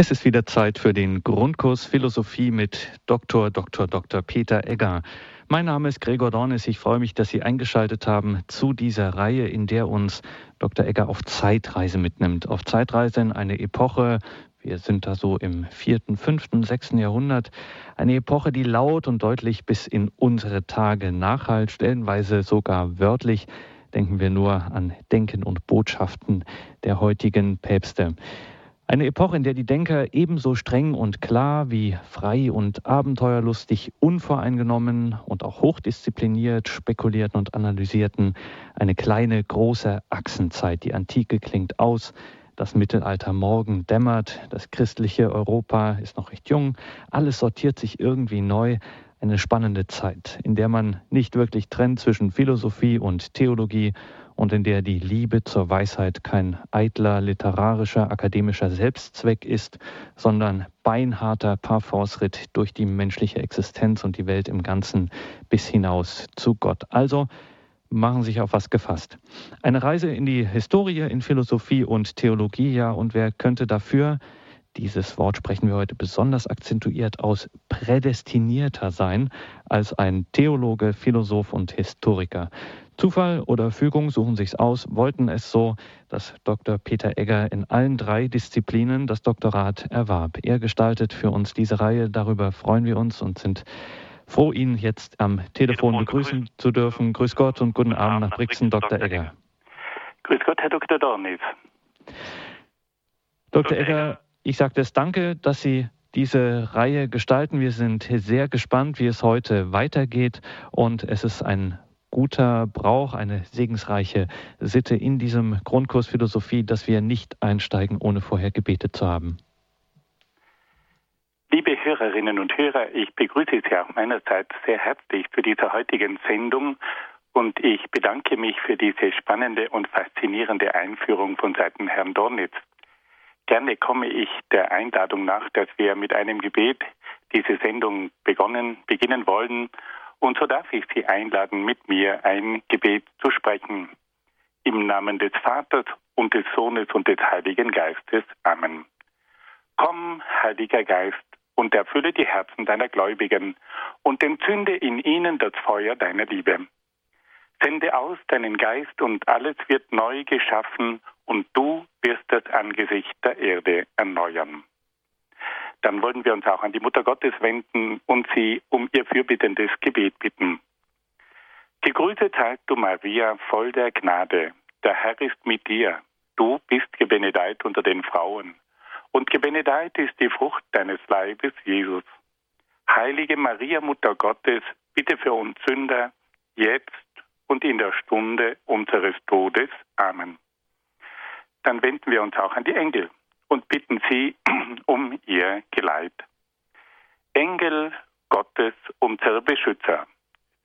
Es ist wieder Zeit für den Grundkurs Philosophie mit Dr. Dr. Dr. Peter Egger. Mein Name ist Gregor Dornis. Ich freue mich, dass Sie eingeschaltet haben zu dieser Reihe, in der uns Dr. Egger auf Zeitreise mitnimmt. Auf Zeitreise in eine Epoche, wir sind da so im vierten, fünften, sechsten Jahrhundert. Eine Epoche, die laut und deutlich bis in unsere Tage nachhalt, stellenweise sogar wörtlich. Denken wir nur an Denken und Botschaften der heutigen Päpste. Eine Epoche, in der die Denker ebenso streng und klar wie frei und abenteuerlustig, unvoreingenommen und auch hochdiszipliniert spekulierten und analysierten. Eine kleine, große Achsenzeit. Die Antike klingt aus. Das Mittelalter morgen dämmert, das christliche Europa ist noch recht jung, alles sortiert sich irgendwie neu. Eine spannende Zeit, in der man nicht wirklich trennt zwischen Philosophie und Theologie und in der die Liebe zur Weisheit kein eitler literarischer, akademischer Selbstzweck ist, sondern beinharter Parforce-Ritt durch die menschliche Existenz und die Welt im Ganzen bis hinaus zu Gott. Also machen sich auf was gefasst. Eine Reise in die Historie, in Philosophie und Theologie, ja, und wer könnte dafür dieses Wort sprechen wir heute besonders akzentuiert aus prädestinierter sein als ein Theologe, Philosoph und Historiker. Zufall oder Fügung suchen sich's aus, wollten es so, dass Dr. Peter Egger in allen drei Disziplinen das Doktorat erwarb. Er gestaltet für uns diese Reihe, darüber freuen wir uns und sind froh, ihn jetzt am Telefon begrüßen zu dürfen. Grüß Gott und guten Abend nach Brixen, Dr. Egger. Grüß Gott, Herr Dr. Dornis. Dr. Egger, ich sage es danke, dass Sie diese Reihe gestalten. Wir sind sehr gespannt, wie es heute weitergeht und es ist ein guter Brauch, eine segensreiche Sitte in diesem Grundkurs Philosophie, dass wir nicht einsteigen, ohne vorher gebetet zu haben. Liebe Hörerinnen und Hörer, ich begrüße Sie auch meinerseits sehr herzlich zu dieser heutigen Sendung und ich bedanke mich für diese spannende und faszinierende Einführung von Seiten Herrn Dornitz. Gerne komme ich der Einladung nach, dass wir mit einem Gebet diese Sendung begonnen, beginnen wollen und so darf ich Sie einladen, mit mir ein Gebet zu sprechen. Im Namen des Vaters und des Sohnes und des Heiligen Geistes. Amen. Komm, Heiliger Geist, und erfülle die Herzen deiner Gläubigen und entzünde in ihnen das Feuer deiner Liebe. Sende aus deinen Geist und alles wird neu geschaffen und du wirst das Angesicht der Erde erneuern dann wollen wir uns auch an die Mutter Gottes wenden und sie um ihr fürbittendes Gebet bitten. Gegrüßet seist du, Maria, voll der Gnade. Der Herr ist mit dir. Du bist gebenedeit unter den Frauen. Und gebenedeit ist die Frucht deines Leibes, Jesus. Heilige Maria, Mutter Gottes, bitte für uns Sünder, jetzt und in der Stunde unseres Todes. Amen. Dann wenden wir uns auch an die Engel und bitten sie um ihr Geleit. Engel Gottes, unser Beschützer,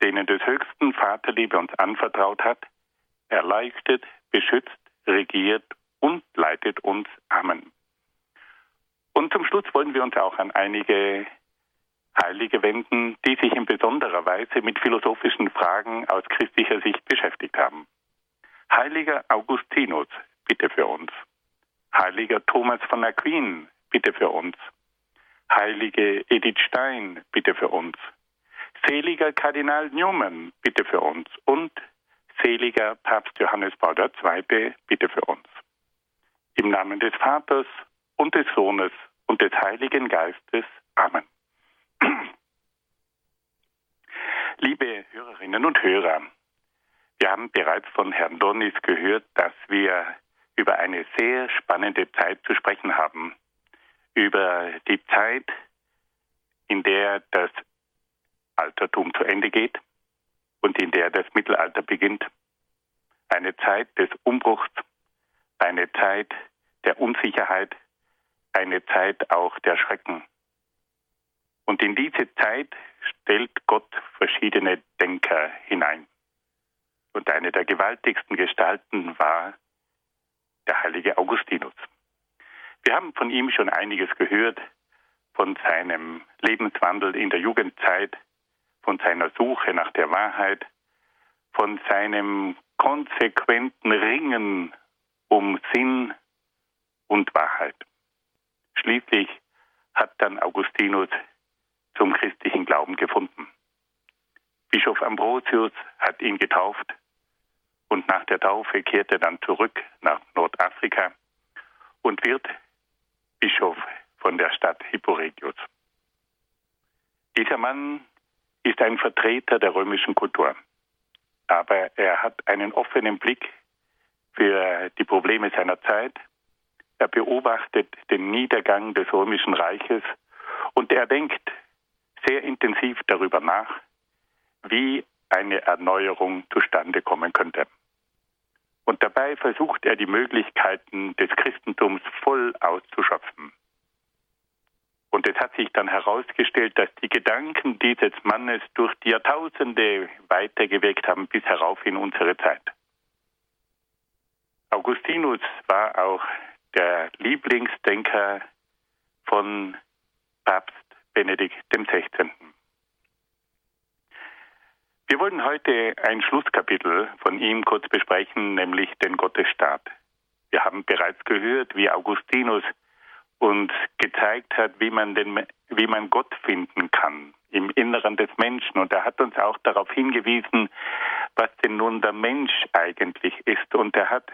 denen des höchsten Vaterliebe uns anvertraut hat, erleichtert, beschützt, regiert und leitet uns. Amen. Und zum Schluss wollen wir uns auch an einige Heilige wenden, die sich in besonderer Weise mit philosophischen Fragen aus christlicher Sicht beschäftigt haben. Heiliger Augustinus, bitte für uns. Heiliger Thomas von Aquin, bitte für uns. Heilige Edith Stein, bitte für uns. Seliger Kardinal Newman, bitte für uns. Und seliger Papst Johannes Paul II, bitte für uns. Im Namen des Vaters und des Sohnes und des Heiligen Geistes. Amen. Liebe Hörerinnen und Hörer, wir haben bereits von Herrn Dornis gehört, dass wir über eine sehr spannende Zeit zu sprechen haben. Über die Zeit, in der das Altertum zu Ende geht und in der das Mittelalter beginnt. Eine Zeit des Umbruchs, eine Zeit der Unsicherheit, eine Zeit auch der Schrecken. Und in diese Zeit stellt Gott verschiedene Denker hinein. Und eine der gewaltigsten Gestalten war der heilige Augustinus. Wir haben von ihm schon einiges gehört, von seinem Lebenswandel in der Jugendzeit, von seiner Suche nach der Wahrheit, von seinem konsequenten Ringen um Sinn und Wahrheit. Schließlich hat dann Augustinus zum christlichen Glauben gefunden. Bischof Ambrosius hat ihn getauft und nach der Taufe kehrt er dann zurück nach Nordafrika und wird Bischof von der Stadt Hipporegius. Dieser Mann ist ein Vertreter der römischen Kultur, aber er hat einen offenen Blick für die Probleme seiner Zeit. Er beobachtet den Niedergang des römischen Reiches und er denkt sehr intensiv darüber nach, wie eine Erneuerung zustande kommen könnte. Und dabei versucht er die Möglichkeiten des Christentums voll auszuschöpfen. Und es hat sich dann herausgestellt, dass die Gedanken dieses Mannes durch die Jahrtausende weitergewirkt haben bis herauf in unsere Zeit. Augustinus war auch der Lieblingsdenker von Papst Benedikt XVI. Wir wollen heute ein Schlusskapitel von ihm kurz besprechen, nämlich den Gottesstaat. Wir haben bereits gehört, wie Augustinus uns gezeigt hat, wie man, den, wie man Gott finden kann im Inneren des Menschen. Und er hat uns auch darauf hingewiesen, was denn nun der Mensch eigentlich ist. Und er hat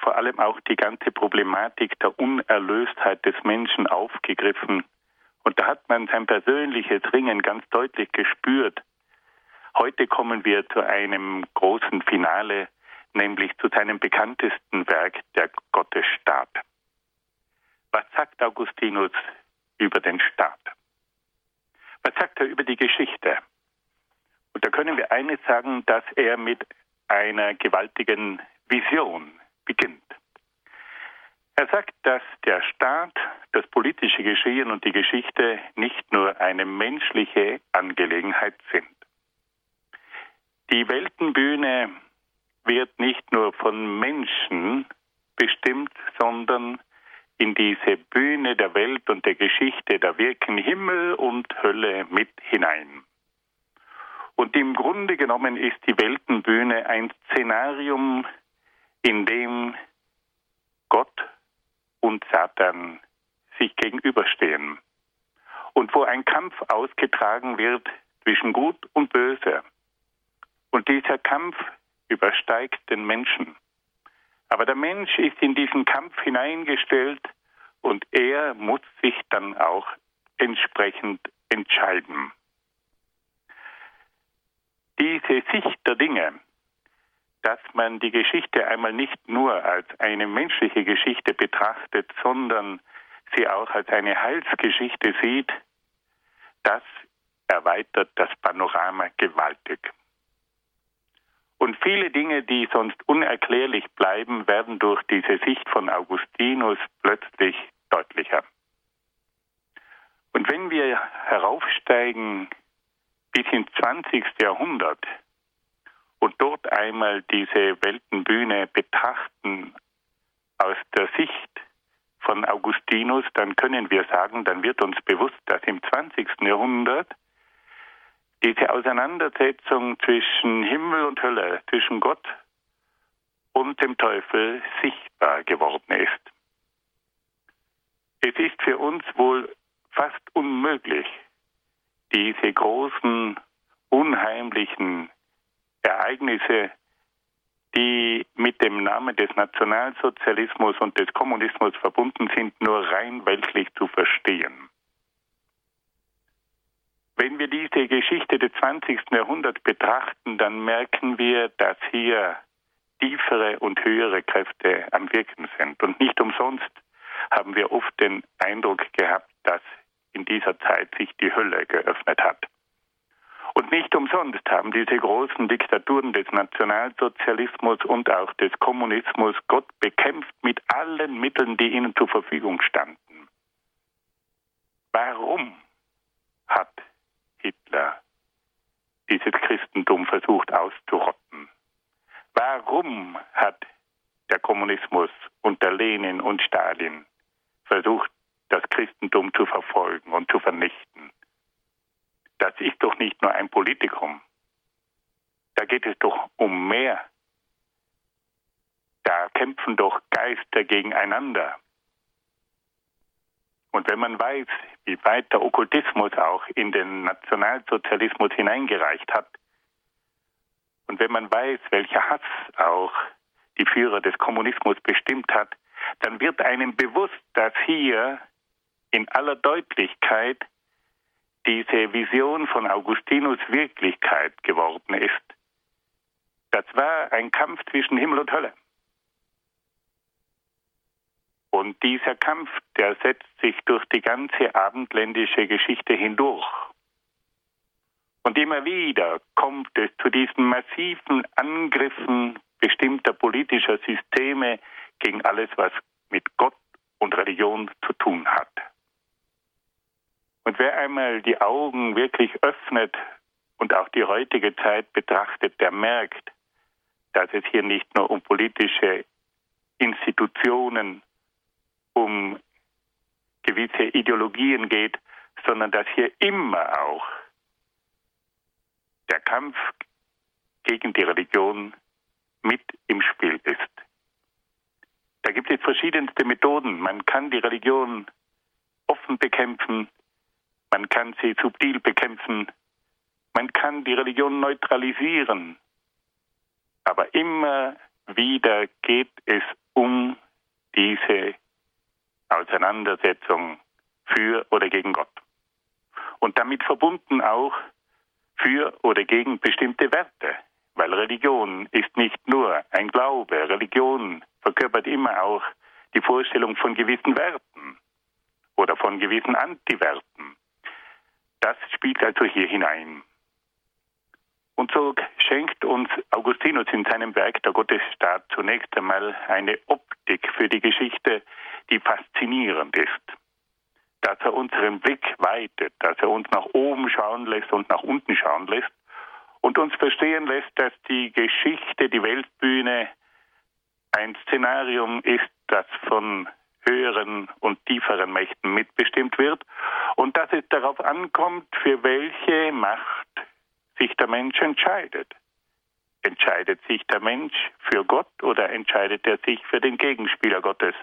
vor allem auch die ganze Problematik der Unerlöstheit des Menschen aufgegriffen. Und da hat man sein persönliches Ringen ganz deutlich gespürt. Heute kommen wir zu einem großen Finale, nämlich zu seinem bekanntesten Werk, der Gottesstaat. Was sagt Augustinus über den Staat? Was sagt er über die Geschichte? Und da können wir eines sagen, dass er mit einer gewaltigen Vision beginnt. Er sagt, dass der Staat, das politische Geschehen und die Geschichte nicht nur eine menschliche Angelegenheit sind. Die Weltenbühne wird nicht nur von Menschen bestimmt, sondern in diese Bühne der Welt und der Geschichte, da wirken Himmel und Hölle mit hinein. Und im Grunde genommen ist die Weltenbühne ein Szenarium, in dem Gott und Satan sich gegenüberstehen und wo ein Kampf ausgetragen wird zwischen Gut und Böse. Und dieser Kampf übersteigt den Menschen. Aber der Mensch ist in diesen Kampf hineingestellt und er muss sich dann auch entsprechend entscheiden. Diese Sicht der Dinge, dass man die Geschichte einmal nicht nur als eine menschliche Geschichte betrachtet, sondern sie auch als eine Heilsgeschichte sieht, das erweitert das Panorama gewaltig. Und viele Dinge, die sonst unerklärlich bleiben, werden durch diese Sicht von Augustinus plötzlich deutlicher. Und wenn wir heraufsteigen bis ins 20. Jahrhundert und dort einmal diese Weltenbühne betrachten aus der Sicht von Augustinus, dann können wir sagen, dann wird uns bewusst, dass im 20. Jahrhundert diese Auseinandersetzung zwischen Himmel und Hölle, zwischen Gott und dem Teufel sichtbar geworden ist. Es ist für uns wohl fast unmöglich, diese großen, unheimlichen Ereignisse, die mit dem Namen des Nationalsozialismus und des Kommunismus verbunden sind, nur rein weltlich zu verstehen. Wenn wir diese Geschichte des 20. Jahrhunderts betrachten, dann merken wir, dass hier tiefere und höhere Kräfte am Wirken sind. Und nicht umsonst haben wir oft den Eindruck gehabt, dass in dieser Zeit sich die Hölle geöffnet hat. Und nicht umsonst haben diese großen Diktaturen des Nationalsozialismus und auch des Kommunismus Gott bekämpft mit allen Mitteln, die ihnen zur Verfügung standen. Warum hat Hitler dieses Christentum versucht auszurotten? Warum hat der Kommunismus unter Lenin und Stalin versucht, das Christentum zu verfolgen und zu vernichten? Das ist doch nicht nur ein Politikum. Da geht es doch um mehr. Da kämpfen doch Geister gegeneinander. Und wenn man weiß, der Okkultismus auch in den Nationalsozialismus hineingereicht hat, und wenn man weiß, welcher Hass auch die Führer des Kommunismus bestimmt hat, dann wird einem bewusst, dass hier in aller Deutlichkeit diese Vision von Augustinus Wirklichkeit geworden ist. Das war ein Kampf zwischen Himmel und Hölle. Und dieser Kampf, der setzt sich durch die ganze abendländische Geschichte hindurch. Und immer wieder kommt es zu diesen massiven Angriffen bestimmter politischer Systeme gegen alles, was mit Gott und Religion zu tun hat. Und wer einmal die Augen wirklich öffnet und auch die heutige Zeit betrachtet, der merkt, dass es hier nicht nur um politische Institutionen, um gewisse Ideologien geht, sondern dass hier immer auch der Kampf gegen die Religion mit im Spiel ist. Da gibt es verschiedenste Methoden. Man kann die Religion offen bekämpfen, man kann sie subtil bekämpfen, man kann die Religion neutralisieren. Aber immer wieder geht es um diese Auseinandersetzung für oder gegen Gott. Und damit verbunden auch für oder gegen bestimmte Werte. Weil Religion ist nicht nur ein Glaube. Religion verkörpert immer auch die Vorstellung von gewissen Werten oder von gewissen Antiwerten. Das spielt also hier hinein. Und so schenkt uns Augustinus in seinem Werk Der Gottesstaat zunächst einmal eine Optik für die Geschichte, die faszinierend ist dass er unseren Blick weitet, dass er uns nach oben schauen lässt und nach unten schauen lässt und uns verstehen lässt, dass die Geschichte, die Weltbühne ein Szenarium ist, das von höheren und tieferen Mächten mitbestimmt wird und dass es darauf ankommt, für welche Macht sich der Mensch entscheidet. Entscheidet sich der Mensch für Gott oder entscheidet er sich für den Gegenspieler Gottes?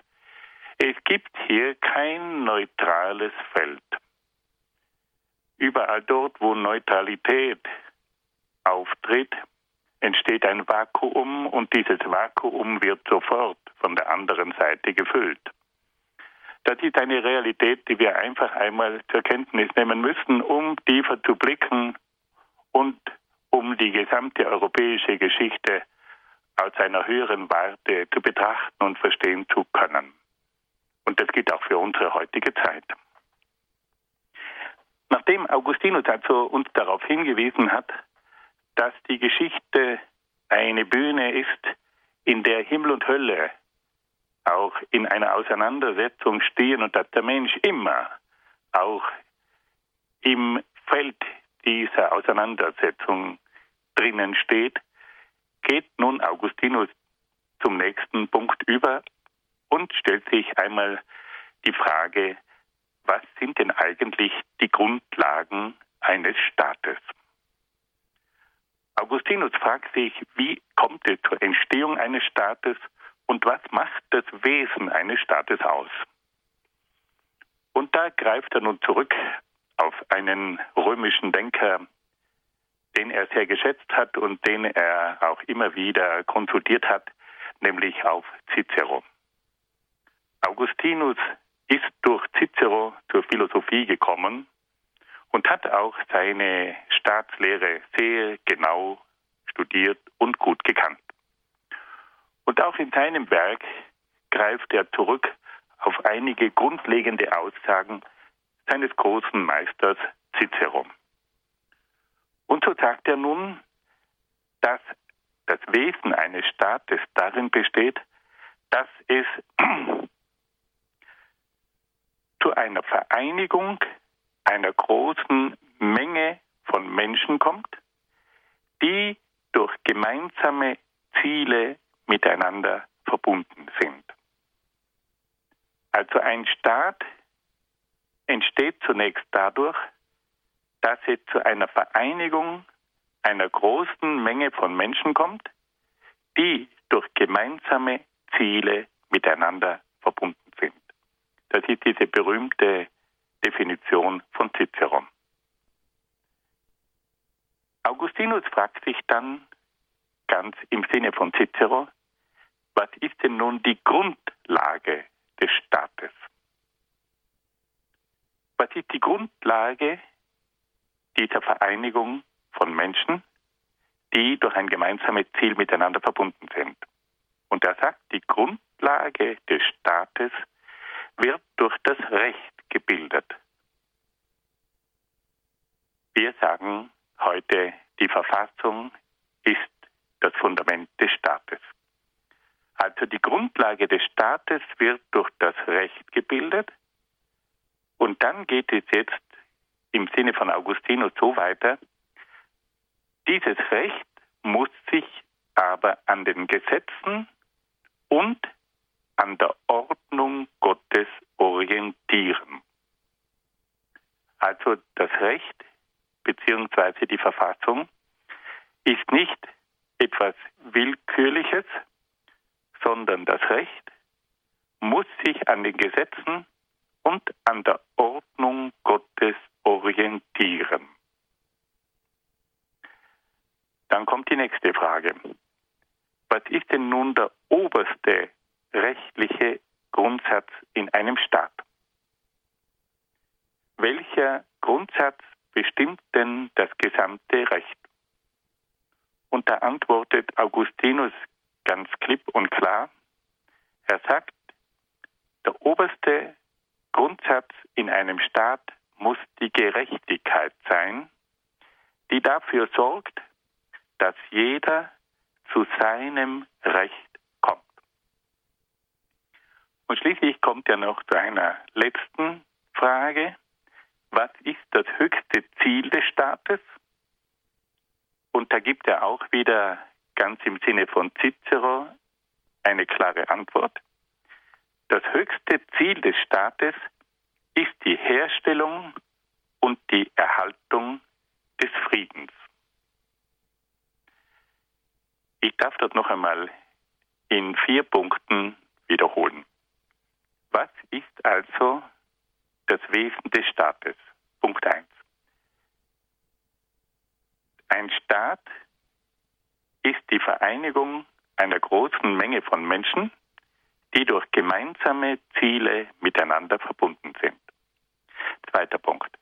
Es gibt hier kein neutrales Feld. Überall dort, wo Neutralität auftritt, entsteht ein Vakuum und dieses Vakuum wird sofort von der anderen Seite gefüllt. Das ist eine Realität, die wir einfach einmal zur Kenntnis nehmen müssen, um tiefer zu blicken und um die gesamte europäische Geschichte aus einer höheren Warte zu betrachten und verstehen zu können. Und das gilt auch für unsere heutige Zeit. Nachdem Augustinus also uns darauf hingewiesen hat, dass die Geschichte eine Bühne ist, in der Himmel und Hölle auch in einer Auseinandersetzung stehen und dass der Mensch immer auch im Feld dieser Auseinandersetzung drinnen steht, geht nun Augustinus zum nächsten Punkt über und stellt sich einmal die Frage, was sind denn eigentlich die Grundlagen eines Staates? Augustinus fragt sich, wie kommt es zur Entstehung eines Staates und was macht das Wesen eines Staates aus? Und da greift er nun zurück auf einen römischen Denker, den er sehr geschätzt hat und den er auch immer wieder konsultiert hat, nämlich auf Cicero. Augustinus ist durch Cicero zur Philosophie gekommen und hat auch seine Staatslehre sehr genau studiert und gut gekannt. Und auch in seinem Werk greift er zurück auf einige grundlegende Aussagen seines großen Meisters Cicero. Und so sagt er nun, dass das Wesen eines Staates darin besteht, dass es zu einer Vereinigung einer großen Menge von Menschen kommt, die durch gemeinsame Ziele miteinander verbunden sind. Also ein Staat entsteht zunächst dadurch, dass es zu einer Vereinigung einer großen Menge von Menschen kommt, die durch gemeinsame Ziele miteinander verbunden sind. Das ist diese berühmte Definition von Cicero. Augustinus fragt sich dann ganz im Sinne von Cicero, was ist denn nun die Grundlage des Staates? Was ist die Grundlage dieser Vereinigung von Menschen, die durch ein gemeinsames Ziel miteinander verbunden sind? Und er sagt, die Grundlage des Staates wird durch das Recht gebildet. Wir sagen heute, die Verfassung ist das Fundament des Staates. Also die Grundlage des Staates wird durch das Recht gebildet und dann geht es jetzt im Sinne von Augustinus so weiter, dieses Recht muss sich aber an den Gesetzen und an der Ordnung Gottes orientieren. Also das Recht bzw. die Verfassung ist nicht etwas Willkürliches, sondern das Recht muss sich an den Gesetzen und an der Ordnung Gottes orientieren. Dann kommt die nächste Frage. Was ist denn nun der oberste rechtliche Grundsatz in einem Staat? Welcher Grundsatz bestimmt denn das gesamte Recht? Und da antwortet Augustinus ganz klipp und klar. Er sagt, der oberste Grundsatz in einem Staat muss die Gerechtigkeit sein, die dafür sorgt, dass jeder zu seinem Recht. Und schließlich kommt er noch zu einer letzten Frage. Was ist das höchste Ziel des Staates? Und da gibt er auch wieder ganz im Sinne von Cicero eine klare Antwort. Das höchste Ziel des Staates ist die Herstellung und die Erhaltung des Friedens. Ich darf das noch einmal in vier Punkten wiederholen. Was ist also das Wesen des Staates? Punkt 1. Ein Staat ist die Vereinigung einer großen Menge von Menschen, die durch gemeinsame Ziele miteinander verbunden sind. Zweiter Punkt.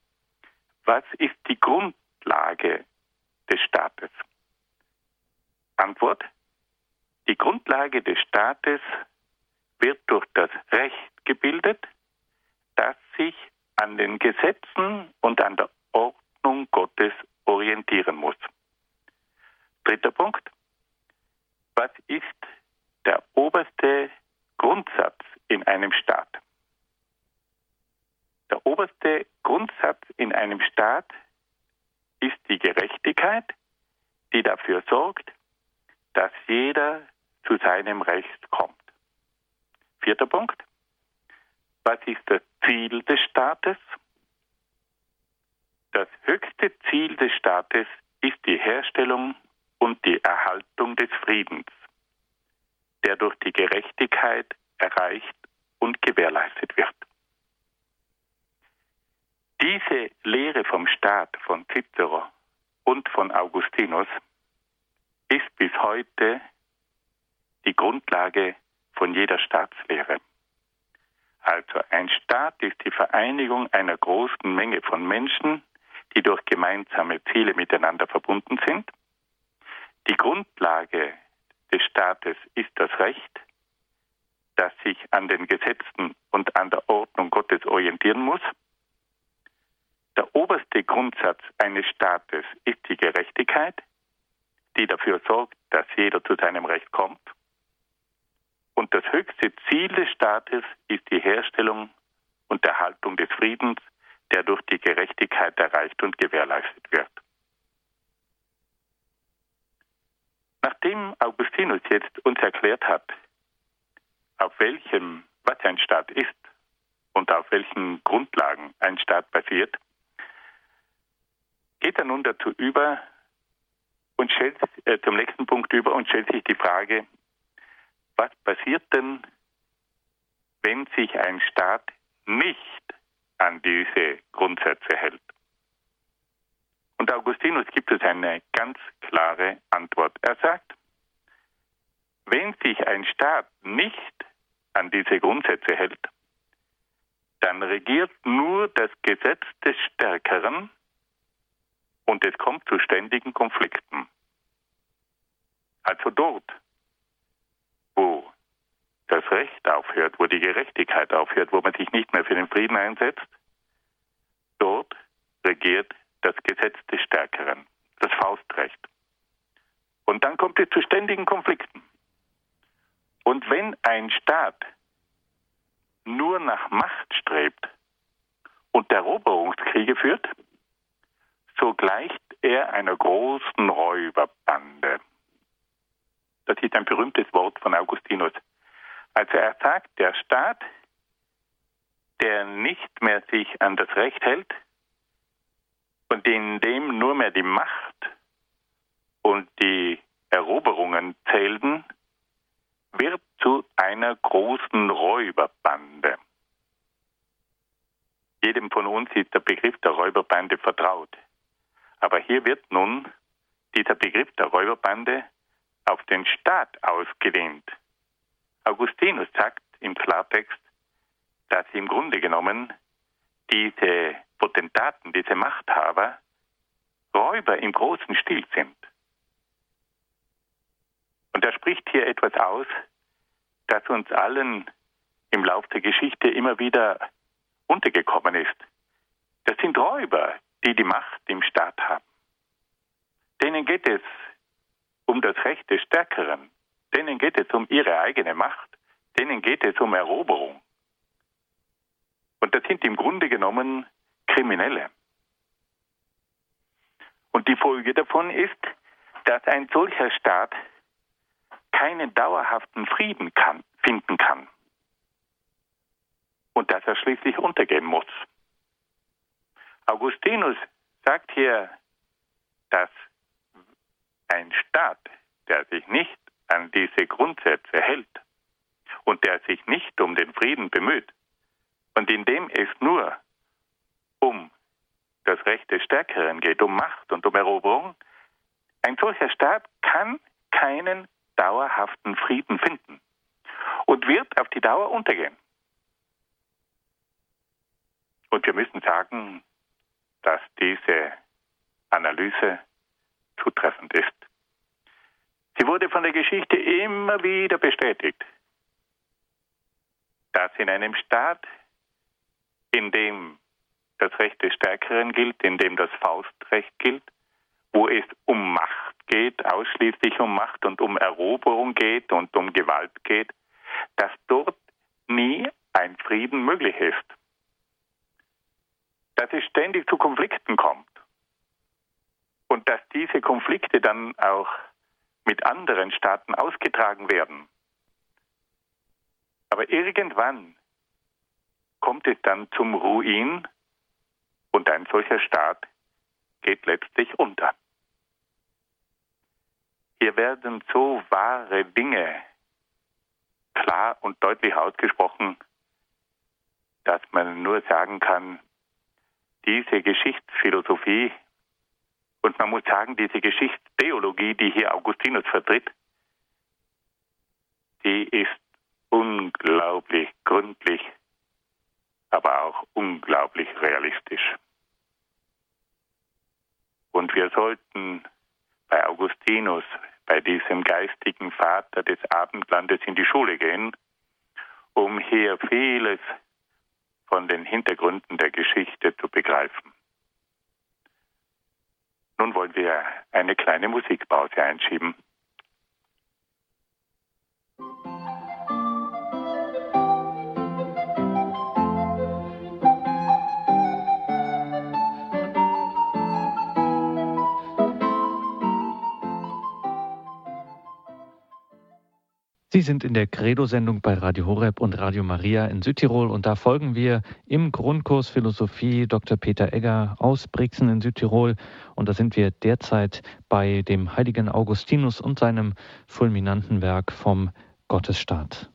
Was ist die Grundlage des Staates? Antwort. Die Grundlage des Staates wird durch das Recht gebildet, das sich an den Gesetzen und an der Ordnung Gottes orientieren muss. Dritter Punkt. Was ist der oberste Grundsatz in einem Staat? Der oberste Grundsatz in einem Staat ist die Gerechtigkeit, die dafür sorgt, dass jeder zu seinem Recht kommt. Vierter Punkt. Was ist das Ziel des Staates? Das höchste Ziel des Staates ist die Herstellung und die Erhaltung des Friedens, der durch die Gerechtigkeit erreicht und gewährleistet wird. Diese Lehre vom Staat von Cicero und von Augustinus ist bis heute die Grundlage von jeder Staatslehre. Also ein Staat ist die Vereinigung einer großen Menge von Menschen, die durch gemeinsame Ziele miteinander verbunden sind die Grundlage des Staates ist das Recht, das sich an den Gesetzen und an der Ordnung Gottes orientieren muss. Der oberste Grundsatz eines Staates ist die Gerechtigkeit, die dafür sorgt, dass jeder zu seinem Recht kommt. Und das höchste Ziel des Staates ist die Herstellung und Erhaltung des Friedens, der durch die Gerechtigkeit erreicht und gewährleistet wird. Nachdem Augustinus jetzt uns erklärt hat, auf welchem, was ein Staat ist und auf welchen Grundlagen ein Staat basiert, geht er nun dazu über und stellt äh, zum nächsten Punkt über und stellt sich die Frage, was passiert denn, wenn sich ein Staat nicht an diese Grundsätze hält. Und Augustinus gibt es eine ganz klare Antwort. Er sagt, wenn sich ein Staat nicht an diese Grundsätze hält, dann regiert nur das Gesetz des Stärkeren und es kommt zu ständigen Konflikten. Also dort, das Recht aufhört, wo die Gerechtigkeit aufhört, wo man sich nicht mehr für den Frieden einsetzt, dort regiert das Gesetz des Stärkeren, das Faustrecht. Und dann kommt es zu ständigen Konflikten. Und wenn ein Staat nur nach Macht strebt und Eroberungskriege führt, so gleicht er einer großen Räuberbande. Das ist ein berühmtes Wort von Augustinus. Also er sagt, der Staat, der nicht mehr sich an das Recht hält und in dem nur mehr die Macht und die Eroberungen zählten, wird zu einer großen Räuberbande. Jedem von uns ist der Begriff der Räuberbande vertraut. Aber hier wird nun dieser Begriff der Räuberbande auf den Staat ausgedehnt. Augustinus sagt im Klartext, dass im Grunde genommen diese Potentaten, diese Machthaber Räuber im großen Stil sind. Und er spricht hier etwas aus, das uns allen im Lauf der Geschichte immer wieder untergekommen ist. Das sind Räuber, die die Macht im Staat haben. Denen geht es um das Recht des Stärkeren. Denen geht es um ihre eigene Macht. Denen geht es um Eroberung. Und das sind im Grunde genommen Kriminelle. Und die Folge davon ist, dass ein solcher Staat keinen dauerhaften Frieden kann, finden kann. Und dass er schließlich untergehen muss. Augustinus sagt hier, dass ein Staat, der sich nicht an diese Grundsätze hält und der sich nicht um den Frieden bemüht und in dem es nur um das Recht des Stärkeren geht, um Macht und um Eroberung, ein solcher Staat kann keinen dauerhaften Frieden finden und wird auf die Dauer untergehen. Und wir müssen sagen, dass diese Analyse zutreffend ist. Sie wurde von der Geschichte immer wieder bestätigt, dass in einem Staat, in dem das Recht des Stärkeren gilt, in dem das Faustrecht gilt, wo es um Macht geht, ausschließlich um Macht und um Eroberung geht und um Gewalt geht, dass dort nie ein Frieden möglich ist. Dass es ständig zu Konflikten kommt und dass diese Konflikte dann auch mit anderen Staaten ausgetragen werden. Aber irgendwann kommt es dann zum Ruin und ein solcher Staat geht letztlich unter. Hier werden so wahre Dinge klar und deutlich ausgesprochen, dass man nur sagen kann, diese Geschichtsphilosophie und man muss sagen, diese Geschichtstheologie, die hier Augustinus vertritt, die ist unglaublich gründlich, aber auch unglaublich realistisch. Und wir sollten bei Augustinus, bei diesem geistigen Vater des Abendlandes in die Schule gehen, um hier vieles von den Hintergründen der Geschichte zu begreifen. Nun wollen wir eine kleine Musikpause einschieben. Sie sind in der Credo-Sendung bei Radio Horeb und Radio Maria in Südtirol und da folgen wir im Grundkurs Philosophie Dr. Peter Egger aus Brixen in Südtirol und da sind wir derzeit bei dem heiligen Augustinus und seinem fulminanten Werk vom Gottesstaat.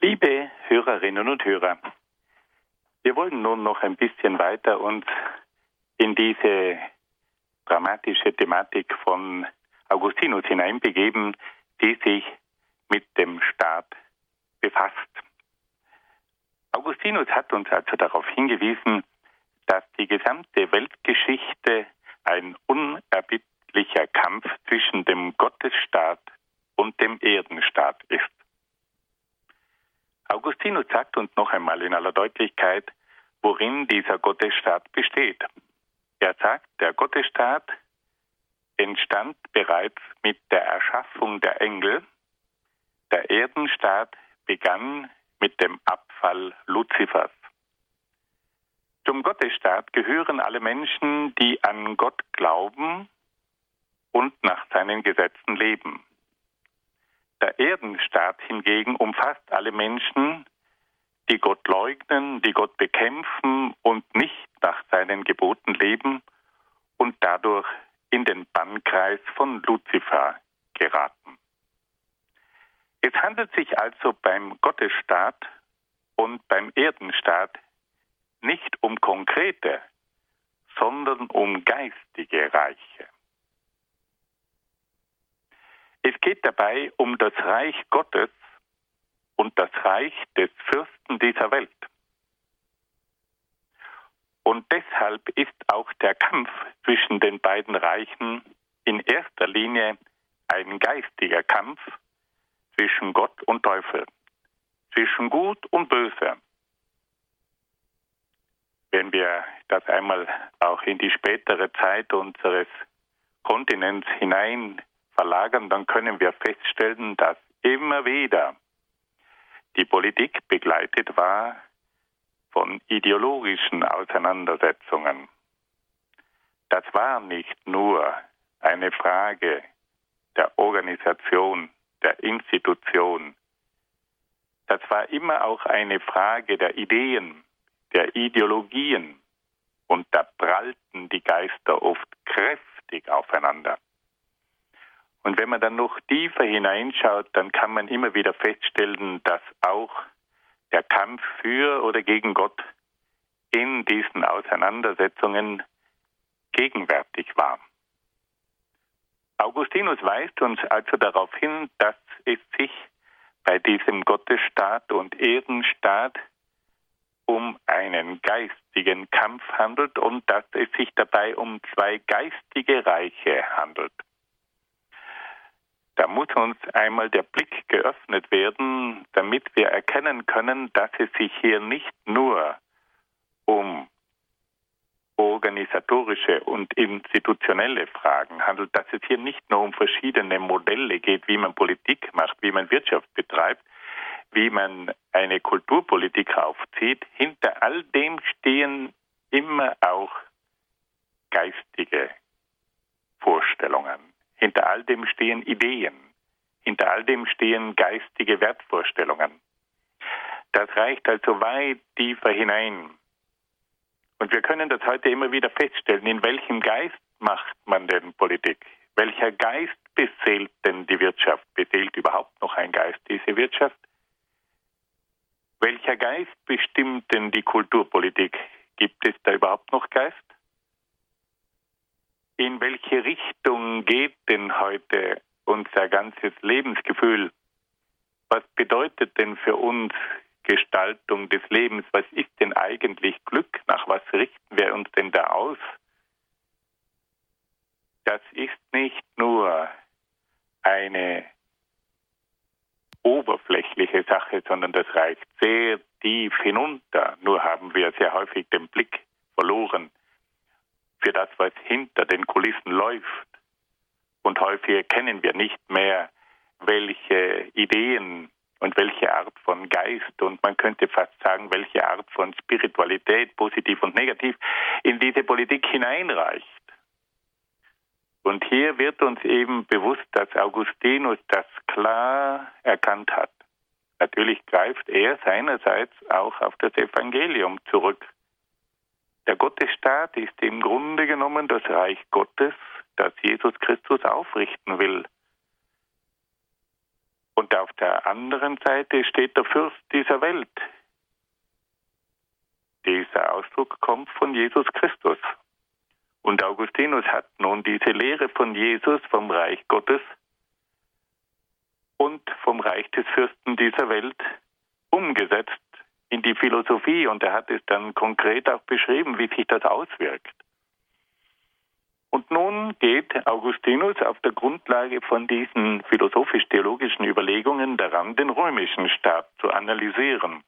Liebe Hörerinnen und Hörer, wir wollen nun noch ein bisschen weiter uns in diese dramatische Thematik von Augustinus hineinbegeben, die sich mit dem Staat befasst. Augustinus hat uns also darauf hingewiesen, dass die gesamte Weltgeschichte ein unerbittlicher Kampf zwischen dem Gottesstaat und dem Erdenstaat ist. Augustinus sagt uns noch einmal in aller Deutlichkeit, worin dieser Gottesstaat besteht. Er sagt, der Gottesstaat entstand bereits mit der Erschaffung der Engel. Der Erdenstaat begann mit dem Abfall Luzifers. Zum Gottesstaat gehören alle Menschen, die an Gott glauben und nach seinen Gesetzen leben. Der Erdenstaat hingegen umfasst alle Menschen, die Gott leugnen, die Gott bekämpfen und nicht nach seinen Geboten leben und dadurch in den Bannkreis von Luzifer geraten. Es handelt sich also beim Gottesstaat und beim Erdenstaat nicht um konkrete, sondern um geistige Reiche. Es geht dabei um das Reich Gottes und das Reich des Fürsten dieser Welt. Und deshalb ist auch der Kampf zwischen den beiden Reichen in erster Linie ein geistiger Kampf zwischen Gott und Teufel, zwischen Gut und Böse, wenn wir das einmal auch in die spätere Zeit unseres Kontinents hinein verlagern, dann können wir feststellen, dass immer wieder die Politik begleitet war von ideologischen Auseinandersetzungen. Das war nicht nur eine Frage der Organisation, der Institution. Das war immer auch eine Frage der Ideen, der Ideologien und da prallten die Geister oft kräftig aufeinander. Und wenn man dann noch tiefer hineinschaut, dann kann man immer wieder feststellen, dass auch der Kampf für oder gegen Gott in diesen Auseinandersetzungen gegenwärtig war. Augustinus weist uns also darauf hin, dass es sich bei diesem Gottesstaat und Erdenstaat um einen geistigen Kampf handelt und dass es sich dabei um zwei geistige Reiche handelt. Da muss uns einmal der Blick geöffnet werden, damit wir erkennen können, dass es sich hier nicht nur um organisatorische und institutionelle Fragen handelt, dass es hier nicht nur um verschiedene Modelle geht, wie man Politik macht, wie man Wirtschaft betreibt, wie man eine Kulturpolitik aufzieht, hinter all dem stehen immer auch geistige Vorstellungen. Hinter all dem stehen Ideen. Hinter all dem stehen geistige Wertvorstellungen. Das reicht also weit tiefer hinein. Und wir können das heute immer wieder feststellen. In welchem Geist macht man denn Politik? Welcher Geist beseelt denn die Wirtschaft? Beseelt überhaupt noch ein Geist diese Wirtschaft? Welcher Geist bestimmt denn die Kulturpolitik? Gibt es da überhaupt noch Geist? In welche Richtung geht denn heute unser ganzes Lebensgefühl? Was bedeutet denn für uns Gestaltung des Lebens? Was ist denn eigentlich Glück? Nach was richten wir uns denn da aus? Das ist nicht nur eine oberflächliche Sache, sondern das reicht sehr tief hinunter. Nur haben wir sehr häufig den Blick verloren für das, was hinter den Kulissen läuft. Und häufig erkennen wir nicht mehr, welche Ideen und welche Art von Geist und man könnte fast sagen, welche Art von Spiritualität, positiv und negativ, in diese Politik hineinreicht. Und hier wird uns eben bewusst, dass Augustinus das klar erkannt hat. Natürlich greift er seinerseits auch auf das Evangelium zurück. Der Gottesstaat ist im Grunde genommen das Reich Gottes, das Jesus Christus aufrichten will. Und auf der anderen Seite steht der Fürst dieser Welt. Dieser Ausdruck kommt von Jesus Christus. Und Augustinus hat nun diese Lehre von Jesus vom Reich Gottes und vom Reich des Fürsten dieser Welt umgesetzt in die Philosophie und er hat es dann konkret auch beschrieben, wie sich das auswirkt. Und nun geht Augustinus auf der Grundlage von diesen philosophisch-theologischen Überlegungen daran, den römischen Staat zu analysieren.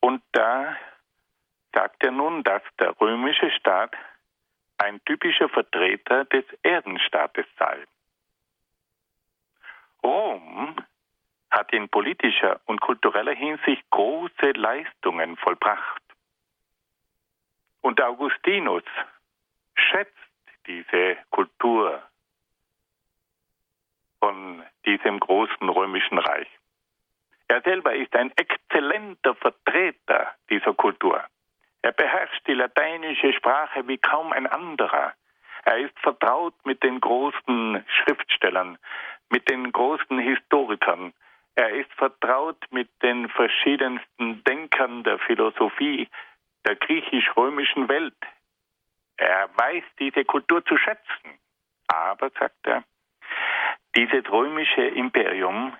Und da sagt er nun, dass der römische Staat ein typischer Vertreter des Erdenstaates sei. Rom hat in politischer und kultureller Hinsicht große Leistungen vollbracht. Und Augustinus schätzt diese Kultur von diesem großen römischen Reich. Er selber ist ein exzellenter Vertreter dieser Kultur. Er beherrscht die lateinische Sprache wie kaum ein anderer. Er ist vertraut mit den großen Schriftstellern, mit den großen Historikern. Er ist vertraut mit den verschiedensten Denkern der Philosophie der griechisch-römischen Welt. Er weiß diese Kultur zu schätzen. Aber, sagt er, dieses römische Imperium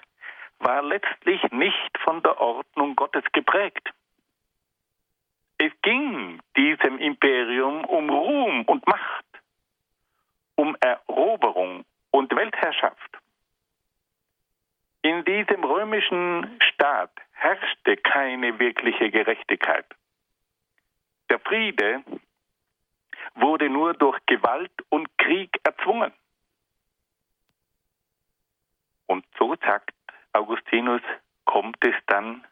war letztlich nicht von der Ordnung Gottes geprägt. Es ging diesem Imperium um Ruhm und Macht, um Eroberung und Weltherrschaft. In diesem römischen Staat herrschte keine wirkliche Gerechtigkeit. Der Friede wurde nur durch Gewalt und Krieg erzwungen. Und so sagt Augustinus, kommt es dann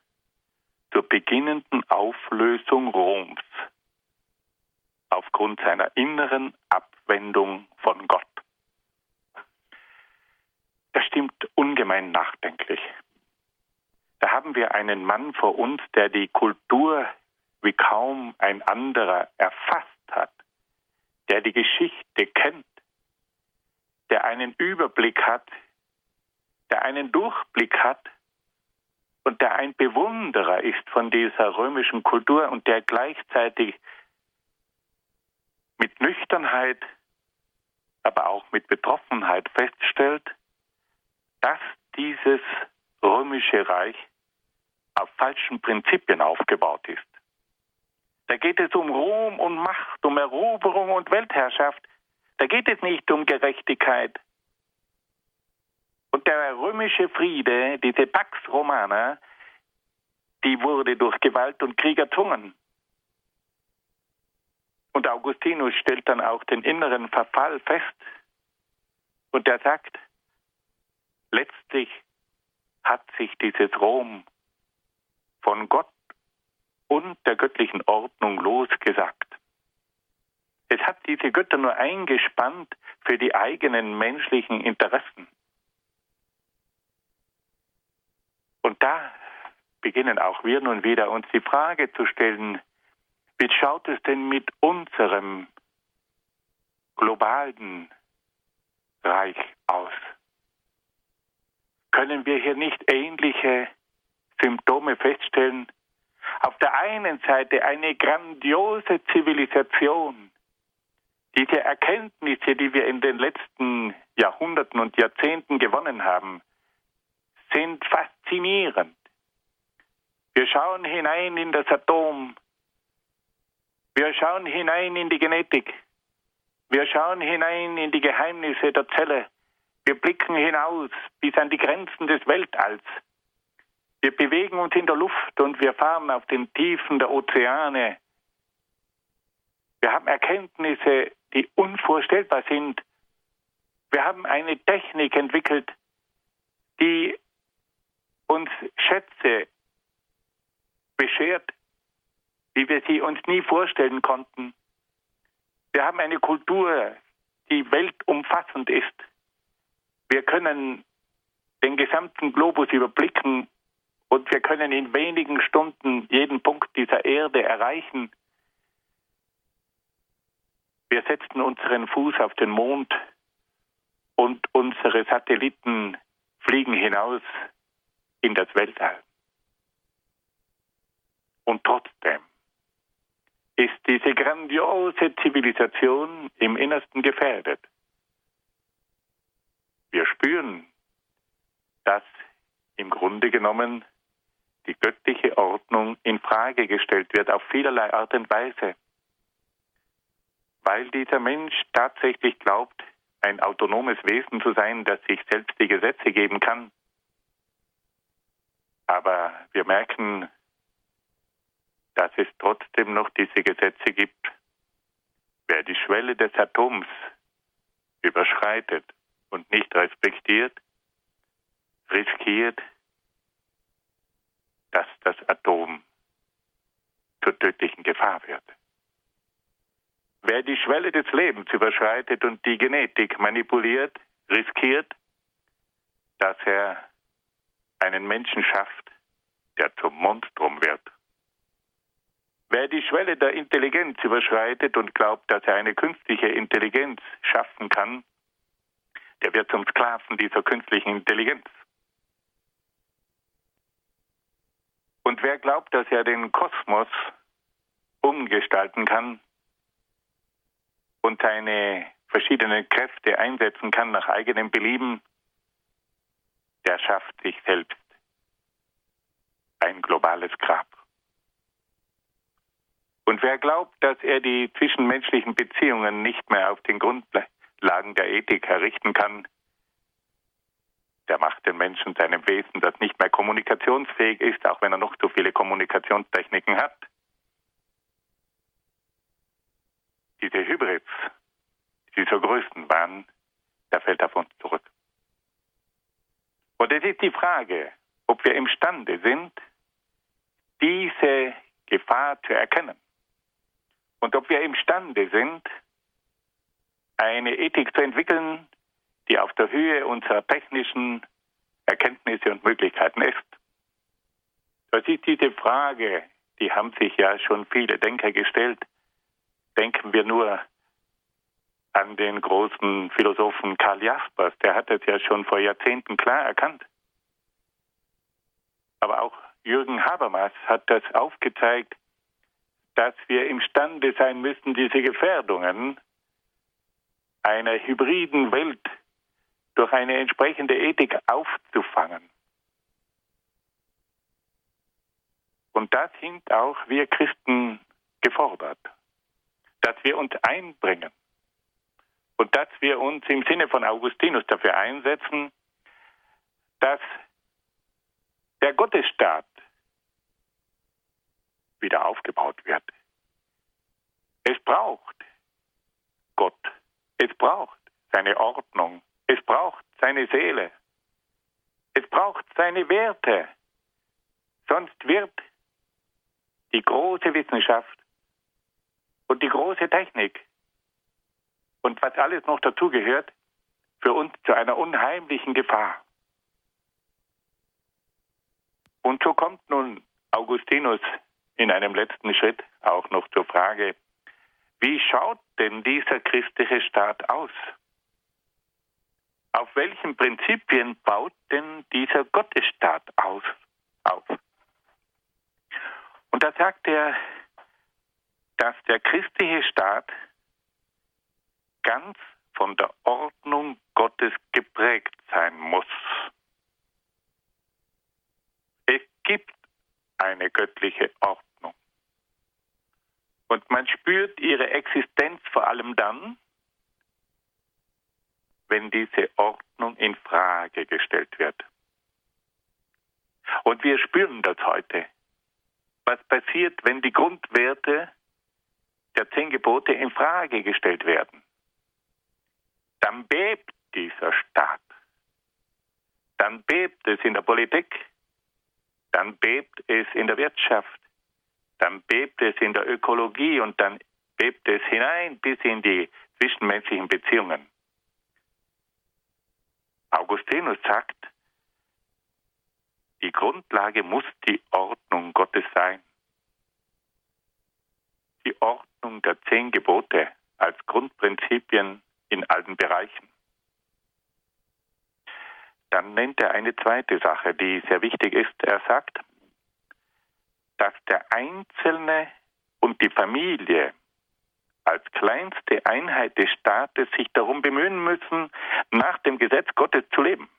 zur beginnenden Auflösung Roms aufgrund seiner inneren Abwendung von Gott. Stimmt ungemein nachdenklich. Da haben wir einen Mann vor uns, der die Kultur wie kaum ein anderer erfasst hat, der die Geschichte kennt, der einen Überblick hat, der einen Durchblick hat und der ein Bewunderer ist von dieser römischen Kultur und der gleichzeitig mit Nüchternheit, aber auch mit Betroffenheit feststellt, dass dieses römische Reich auf falschen Prinzipien aufgebaut ist. Da geht es um Ruhm und Macht, um Eroberung und Weltherrschaft. Da geht es nicht um Gerechtigkeit. Und der römische Friede, diese Pax Romana, die wurde durch Gewalt und Krieg erzwungen. Und Augustinus stellt dann auch den inneren Verfall fest. Und er sagt, letztlich hat sich dieses Rom von Gott und der göttlichen Ordnung losgesagt. Es hat diese Götter nur eingespannt für die eigenen menschlichen Interessen. Und da beginnen auch wir nun wieder uns die Frage zu stellen, wie schaut es denn mit unserem globalen Reich aus? Können wir hier nicht ähnliche Symptome feststellen? Auf der einen Seite eine grandiose Zivilisation, diese Erkenntnisse, die wir in den letzten Jahrhunderten und Jahrzehnten gewonnen haben, sind faszinierend. Wir schauen hinein in das Atom. Wir schauen hinein in die Genetik. Wir schauen hinein in die Geheimnisse der Zelle. Wir blicken hinaus bis an die Grenzen des Weltalls. Wir bewegen uns in der Luft und wir fahren auf den Tiefen der Ozeane. Wir haben Erkenntnisse, die unvorstellbar sind. Wir haben eine Technik entwickelt, die uns Schätze beschert, wie wir sie uns nie vorstellen konnten. Wir haben eine Kultur, die weltumfassend ist. Wir können den gesamten Globus überblicken und wir können in wenigen Stunden jeden Punkt dieser Erde erreichen. Wir setzen unseren Fuß auf den Mond und unsere Satelliten fliegen hinaus in das Weltall. Und trotzdem ist diese grandiose Zivilisation im Innersten gefährdet. Wir spüren, dass im Grunde genommen die göttliche Ordnung in Frage gestellt wird auf vielerlei Art und Weise, weil dieser Mensch tatsächlich glaubt, ein autonomes Wesen zu sein, das sich selbst die Gesetze geben kann. Aber wir merken, dass es trotzdem noch diese Gesetze gibt. Wer die Schwelle des Atoms überschreitet und nicht respektiert, riskiert, dass das Atom zur tödlichen Gefahr wird. Wer die Schwelle des Lebens überschreitet und die Genetik manipuliert, riskiert, dass er einen Menschen schafft, der zum Monstrum wird. Wer die Schwelle der Intelligenz überschreitet und glaubt, dass er eine künstliche Intelligenz schaffen kann, der wird zum Sklaven dieser künstlichen Intelligenz. Und wer glaubt, dass er den Kosmos umgestalten kann und seine verschiedenen Kräfte einsetzen kann nach eigenem Belieben, der schafft sich selbst ein globales Grab. Und wer glaubt, dass er die zwischenmenschlichen Beziehungen nicht mehr auf den Grundlagen der Ethik errichten kann, der macht den Menschen seinem Wesen, das nicht mehr kommunikationsfähig ist, auch wenn er noch so viele Kommunikationstechniken hat. Diese Hybrids, die zur größten waren, der fällt auf uns zurück. Und es ist die Frage, ob wir imstande sind, diese Gefahr zu erkennen. Und ob wir imstande sind, eine Ethik zu entwickeln, die auf der Höhe unserer technischen Erkenntnisse und Möglichkeiten ist. Das ist diese Frage, die haben sich ja schon viele Denker gestellt. Denken wir nur an den großen Philosophen Karl Jaspers, der hat das ja schon vor Jahrzehnten klar erkannt. Aber auch Jürgen Habermas hat das aufgezeigt, dass wir imstande sein müssen, diese Gefährdungen einer hybriden Welt durch eine entsprechende Ethik aufzufangen. Und da sind auch wir Christen gefordert, dass wir uns einbringen und dass wir uns im Sinne von Augustinus dafür einsetzen, dass der Gottesstaat wieder aufgebaut wird. Es braucht Gott. Es braucht seine Ordnung. Es braucht seine Seele. Es braucht seine Werte. Sonst wird die große Wissenschaft und die große Technik und was alles noch dazugehört, für uns zu einer unheimlichen Gefahr. Und so kommt nun Augustinus in einem letzten Schritt auch noch zur Frage, wie schaut denn dieser christliche Staat aus? Auf welchen Prinzipien baut denn dieser Gottesstaat aus, auf? Und da sagt er, dass der christliche Staat ganz von der Ordnung Gottes geprägt sein muss. Es gibt eine göttliche Ordnung. Und man spürt ihre Existenz vor allem dann, wenn diese Ordnung in Frage gestellt wird. Und wir spüren das heute. Was passiert, wenn die Grundwerte der zehn Gebote in Frage gestellt werden? Dann bebt dieser Staat. Dann bebt es in der Politik, dann bebt es in der Wirtschaft, dann bebt es in der Ökologie und dann bebt es hinein bis in die zwischenmenschlichen Beziehungen. Augustinus sagt, die Grundlage muss die Ordnung Gottes sein. Die Ordnung der zehn Gebote als Grundprinzipien in allen Bereichen. dann nennt er eine zweite Sache, die sehr wichtig ist. Er sagt, dass der Einzelne und die Familie als kleinste Einheit des Staates sich darum bemühen müssen, nach dem Gesetz Gottes zu leben.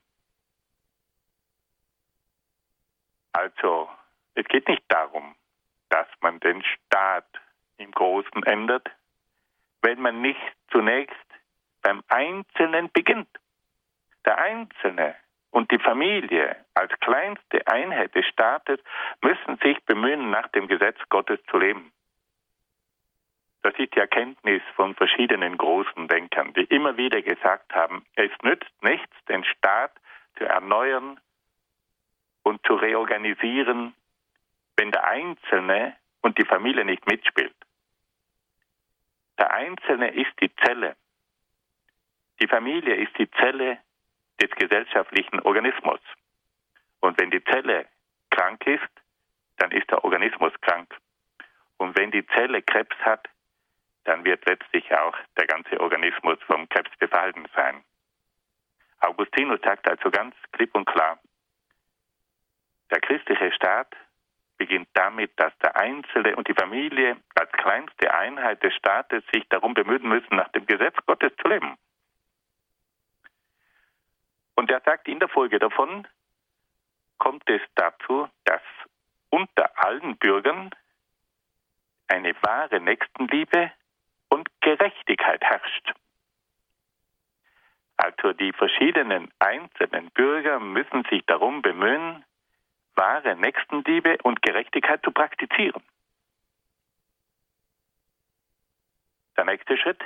Also, es geht nicht darum, dass man den Staat im Großen ändert, wenn man nicht zunächst beim Einzelnen beginnt. Der Einzelne und die Familie als kleinste Einheit des Staates müssen sich bemühen, nach dem Gesetz Gottes zu leben. Das ist die Erkenntnis von verschiedenen großen Denkern, die immer wieder gesagt haben, es nützt nichts, den Staat zu erneuern und zu reorganisieren, wenn der Einzelne und die Familie nicht mitspielt. Der Einzelne ist die Zelle. Die Familie ist die Zelle des gesellschaftlichen Organismus. Und wenn die Zelle krank ist, dann ist der Organismus krank. Und wenn die Zelle Krebs hat, dann wird letztlich auch der ganze Organismus vom Krebs befallen sein. Augustinus sagt also ganz klipp und klar, der christliche Staat beginnt damit, dass der Einzelne und die Familie als kleinste Einheit des Staates sich darum bemühen müssen, nach dem Gesetz Gottes zu leben. Und er sagt, in der Folge davon kommt es dazu, dass unter allen Bürgern eine wahre Nächstenliebe und Gerechtigkeit herrscht. Also die verschiedenen einzelnen Bürger müssen sich darum bemühen, wahre Nächstenliebe und Gerechtigkeit zu praktizieren. Der nächste Schritt.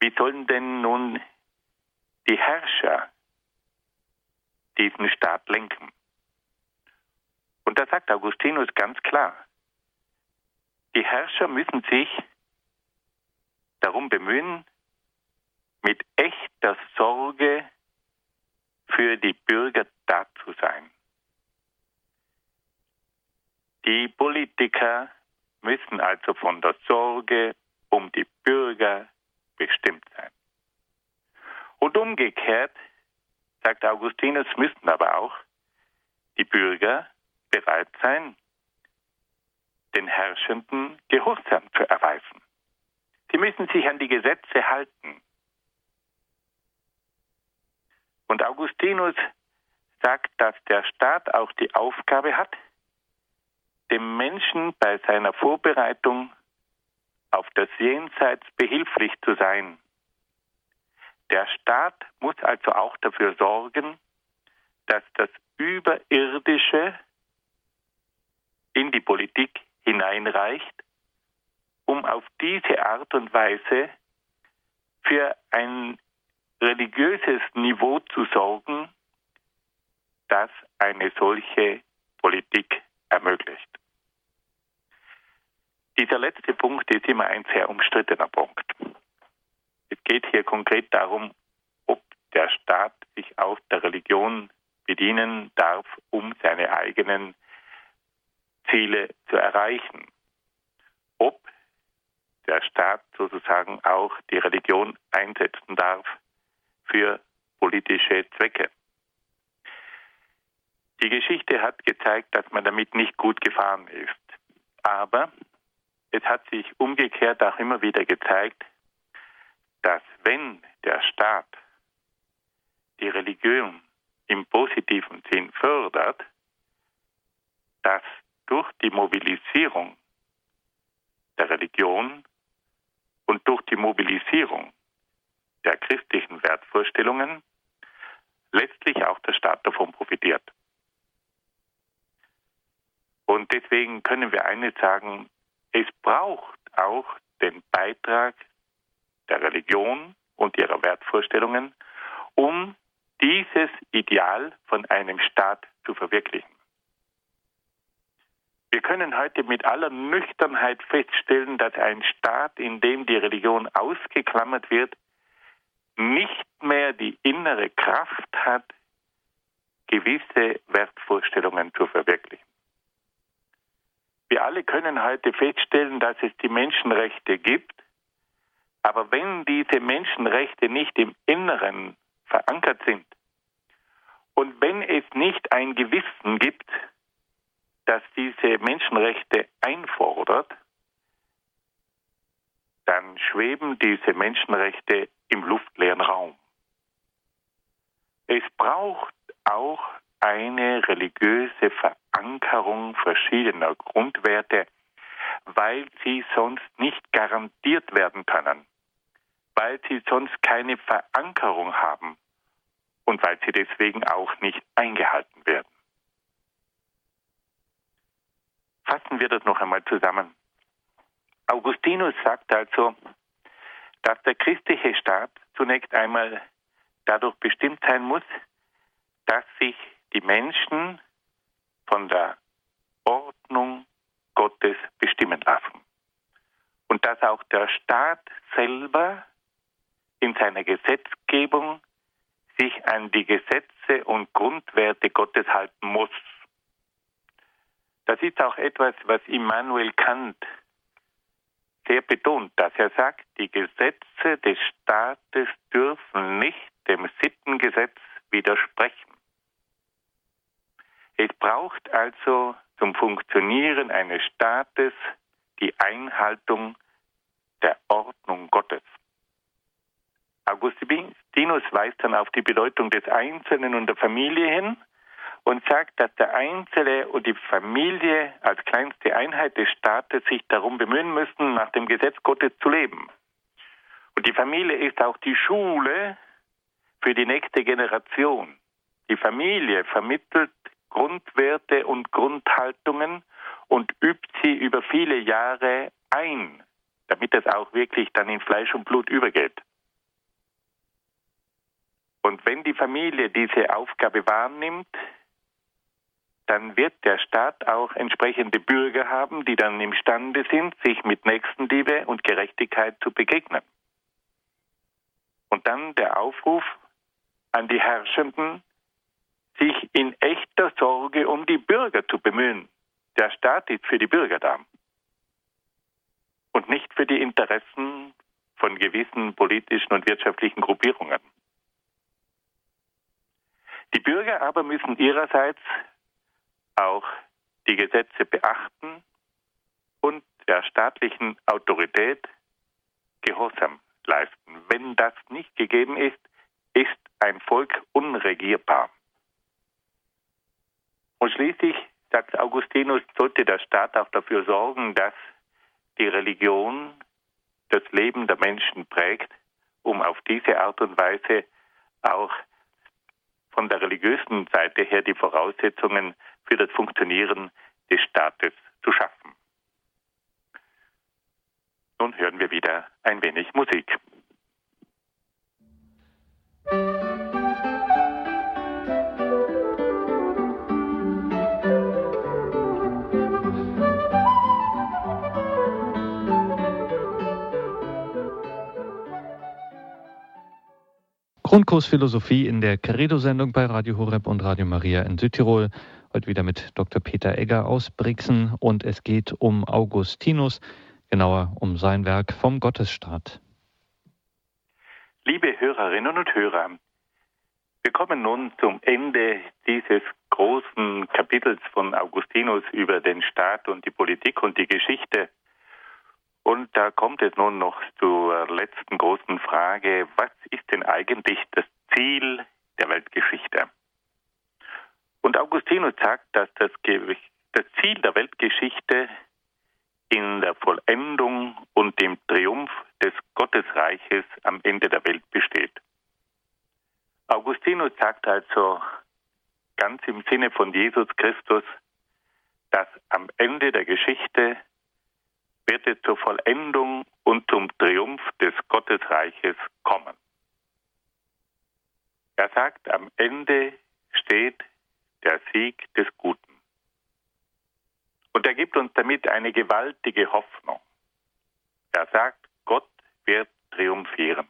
Wie sollen denn nun die Herrscher diesen Staat lenken? Und da sagt Augustinus ganz klar, die Herrscher müssen sich darum bemühen, mit echter Sorge für die Bürger da zu sein. Die Politiker müssen also von der Sorge um die Bürger bestimmt sein. Und umgekehrt, sagt Augustinus, müssten aber auch die Bürger bereit sein, den Herrschenden Gehorsam zu erweisen. Sie müssen sich an die Gesetze halten. Und Augustinus sagt, dass der Staat auch die Aufgabe hat, dem Menschen bei seiner Vorbereitung auf das Jenseits behilflich zu sein. Der Staat muss also auch dafür sorgen, dass das Überirdische in die Politik hineinreicht, um auf diese Art und Weise für ein religiöses Niveau zu sorgen, das eine solche Politik ermöglicht. Dieser letzte Punkt ist immer ein sehr umstrittener Punkt. Es geht hier konkret darum, ob der Staat sich aus der Religion bedienen darf, um seine eigenen Ziele zu erreichen. Ob der Staat sozusagen auch die Religion einsetzen darf für politische Zwecke. Die Geschichte hat gezeigt, dass man damit nicht gut gefahren ist. Aber es hat sich umgekehrt auch immer wieder gezeigt, dass wenn der Staat die Religion im positiven Sinn fördert, dass durch die Mobilisierung der Religion und durch die Mobilisierung der christlichen Wertvorstellungen letztlich auch der Staat davon profitiert. Und deswegen können wir eines sagen, es braucht auch den Beitrag der Religion und ihrer Wertvorstellungen, um dieses Ideal von einem Staat zu verwirklichen. Wir können heute mit aller Nüchternheit feststellen, dass ein Staat, in dem die Religion ausgeklammert wird, nicht mehr die innere Kraft hat, gewisse Wertvorstellungen zu verwirklichen. Wir alle können heute feststellen, dass es die Menschenrechte gibt, aber wenn diese Menschenrechte nicht im Inneren verankert sind Und wenn es nicht ein Gewissen gibt, das diese Menschenrechte einfordert, dann schweben diese Menschenrechte im luftleeren Raum. Es braucht auch eine religiöse Verankerung verschiedener Grundwerte, weil sie sonst nicht garantiert werden können, weil sie sonst keine Verankerung haben und weil sie deswegen auch nicht eingehalten werden. Fassen wir das noch einmal zusammen. Augustinus sagt also, dass der christliche Staat zunächst einmal dadurch bestimmt sein muss, dass sich die Menschen von der Ordnung Gottes bestimmen lassen. Und dass auch der Staat selber in seiner Gesetzgebung sich an die Gesetze und Grundwerte Gottes halten muss. Das ist auch etwas, was Immanuel Kant sehr betont, dass er sagt, die Gesetze des Staates dürfen nicht dem Sittengesetz widersprechen. Es braucht also zum Funktionieren eines Staates die Einhaltung der Ordnung Gottes. Augustinus weist dann auf die Bedeutung des Einzelnen und der Familie hin und sagt, dass der Einzelne und die Familie als kleinste Einheit des Staates sich darum bemühen müssen, nach dem Gesetz Gottes zu leben. Und die Familie ist auch die Schule für die nächste Generation. Die Familie vermittelt Grundwerte und Grundhaltungen und übt sie über viele Jahre ein, damit es auch wirklich dann in Fleisch und Blut übergeht. Wenn die Familie diese Aufgabe wahrnimmt, dann wird der Staat auch entsprechende Bürger haben, die dann imstande sind, sich mit Nächstenliebe und Gerechtigkeit zu begegnen. Und dann der Aufruf an die Herrschenden, sich in echter Sorge um die Bürger zu bemühen. Der Staat ist für die Bürger da und nicht für die Interessen von gewissen politischen und wirtschaftlichen Gruppierungen. Die Bürger aber müssen ihrerseits auch die Gesetze beachten und der staatlichen Autorität Gehorsam leisten. Wenn das nicht gegeben ist, ist ein Volk unregierbar. Und schließlich, sagt Augustinus, sollte der Staat auch dafür sorgen, dass die Religion das Leben der Menschen prägt, um auf diese Art und Weise auch von der religiösen Seite her die Voraussetzungen für das Funktionieren des Staates zu schaffen. Nun hören wir wieder ein wenig Musik. Grundkurs Philosophie in der Credo-Sendung bei Radio Horeb und Radio Maria in Südtirol. Heute wieder mit Dr. Peter Egger aus Brixen und es geht um Augustinus, genauer um sein Werk vom Gottesstaat. Liebe Hörerinnen und Hörer, wir kommen nun zum Ende dieses großen Kapitels von Augustinus über den Staat und die Politik und die Geschichte und da kommt es nun noch zur letzten großen Frage, was ist denn eigentlich das Ziel der Weltgeschichte? Und Augustinus sagt, dass das, das Ziel der Weltgeschichte in der Vollendung und dem Triumph des Gottesreiches am Ende der Welt besteht. Augustinus sagt also ganz im Sinne von Jesus Christus, dass am Ende der Geschichte wird es zur Vollendung und zum Triumph des Gottesreiches kommen. Er sagt, am Ende steht der Sieg des Guten. Und er gibt uns damit eine gewaltige Hoffnung. Er sagt, Gott wird triumphieren.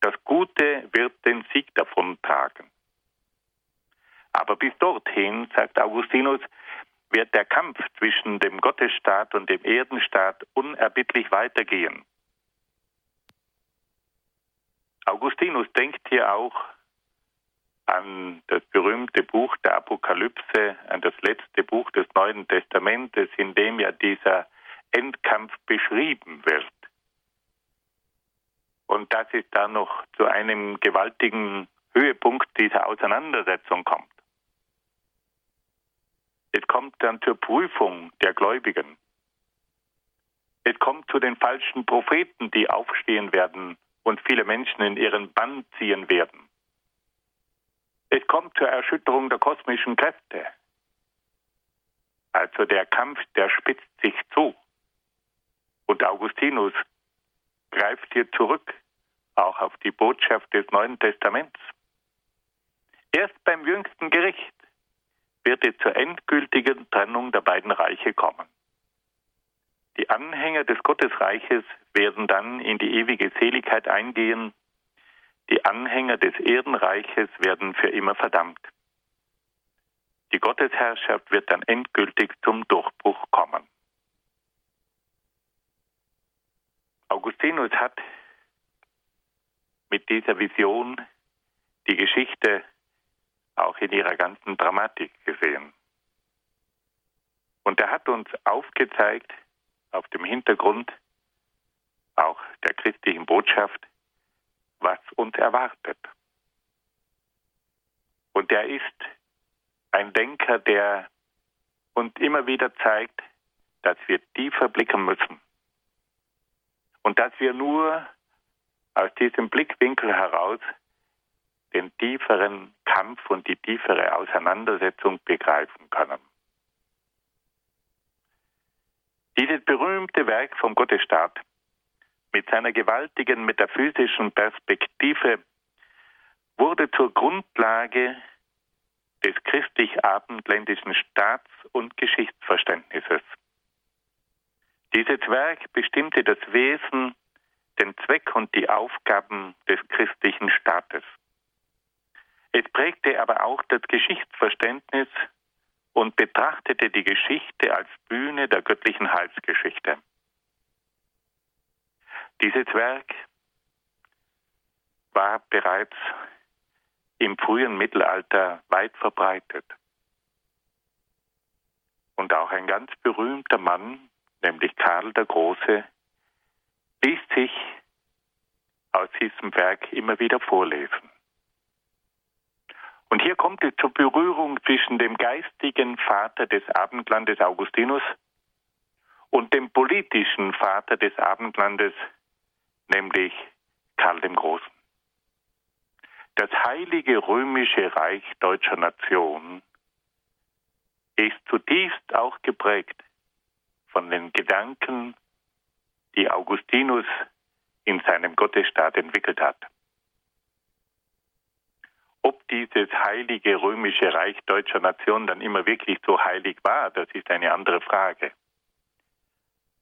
Das Gute wird den Sieg davon tragen. Aber bis dorthin, sagt Augustinus, wird der Kampf zwischen dem Gottesstaat und dem Erdenstaat unerbittlich weitergehen. Augustinus denkt hier auch an das berühmte Buch der Apokalypse, an das letzte Buch des Neuen Testamentes, in dem ja dieser Endkampf beschrieben wird. Und dass es da noch zu einem gewaltigen Höhepunkt dieser Auseinandersetzung kommt. Es kommt dann zur Prüfung der Gläubigen. Es kommt zu den falschen Propheten, die aufstehen werden und viele Menschen in ihren Bann ziehen werden. Es kommt zur Erschütterung der kosmischen Kräfte. Also der Kampf, der spitzt sich zu. Und Augustinus greift hier zurück, auch auf die Botschaft des Neuen Testaments. Erst beim jüngsten Gericht wird es zur endgültigen Trennung der beiden Reiche kommen. Die Anhänger des Gottesreiches werden dann in die ewige Seligkeit eingehen, die Anhänger des Erdenreiches werden für immer verdammt. Die Gottesherrschaft wird dann endgültig zum Durchbruch kommen. Augustinus hat mit dieser Vision die Geschichte auch in ihrer ganzen Dramatik gesehen. Und er hat uns aufgezeigt, auf dem Hintergrund auch der christlichen Botschaft, was uns erwartet. Und er ist ein Denker, der uns immer wieder zeigt, dass wir tiefer blicken müssen. Und dass wir nur aus diesem Blickwinkel heraus den tieferen Kampf und die tiefere Auseinandersetzung begreifen können. Dieses berühmte Werk vom Gottesstaat mit seiner gewaltigen metaphysischen Perspektive wurde zur Grundlage des christlich-abendländischen Staats- und Geschichtsverständnisses. Dieses Werk bestimmte das Wesen, den Zweck und die Aufgaben des christlichen Staates. Es prägte aber auch das Geschichtsverständnis und betrachtete die Geschichte als Bühne der göttlichen Heilsgeschichte. Dieses Werk war bereits im frühen Mittelalter weit verbreitet. Und auch ein ganz berühmter Mann, nämlich Karl der Große, ließ sich aus diesem Werk immer wieder vorlesen. Und hier kommt es zur Berührung zwischen dem geistigen Vater des Abendlandes Augustinus und dem politischen Vater des Abendlandes, nämlich Karl dem Großen. Das heilige römische Reich deutscher Nation ist zutiefst auch geprägt von den Gedanken, die Augustinus in seinem Gottesstaat entwickelt hat. Ob dieses heilige römische Reich deutscher Nation dann immer wirklich so heilig war, das ist eine andere Frage.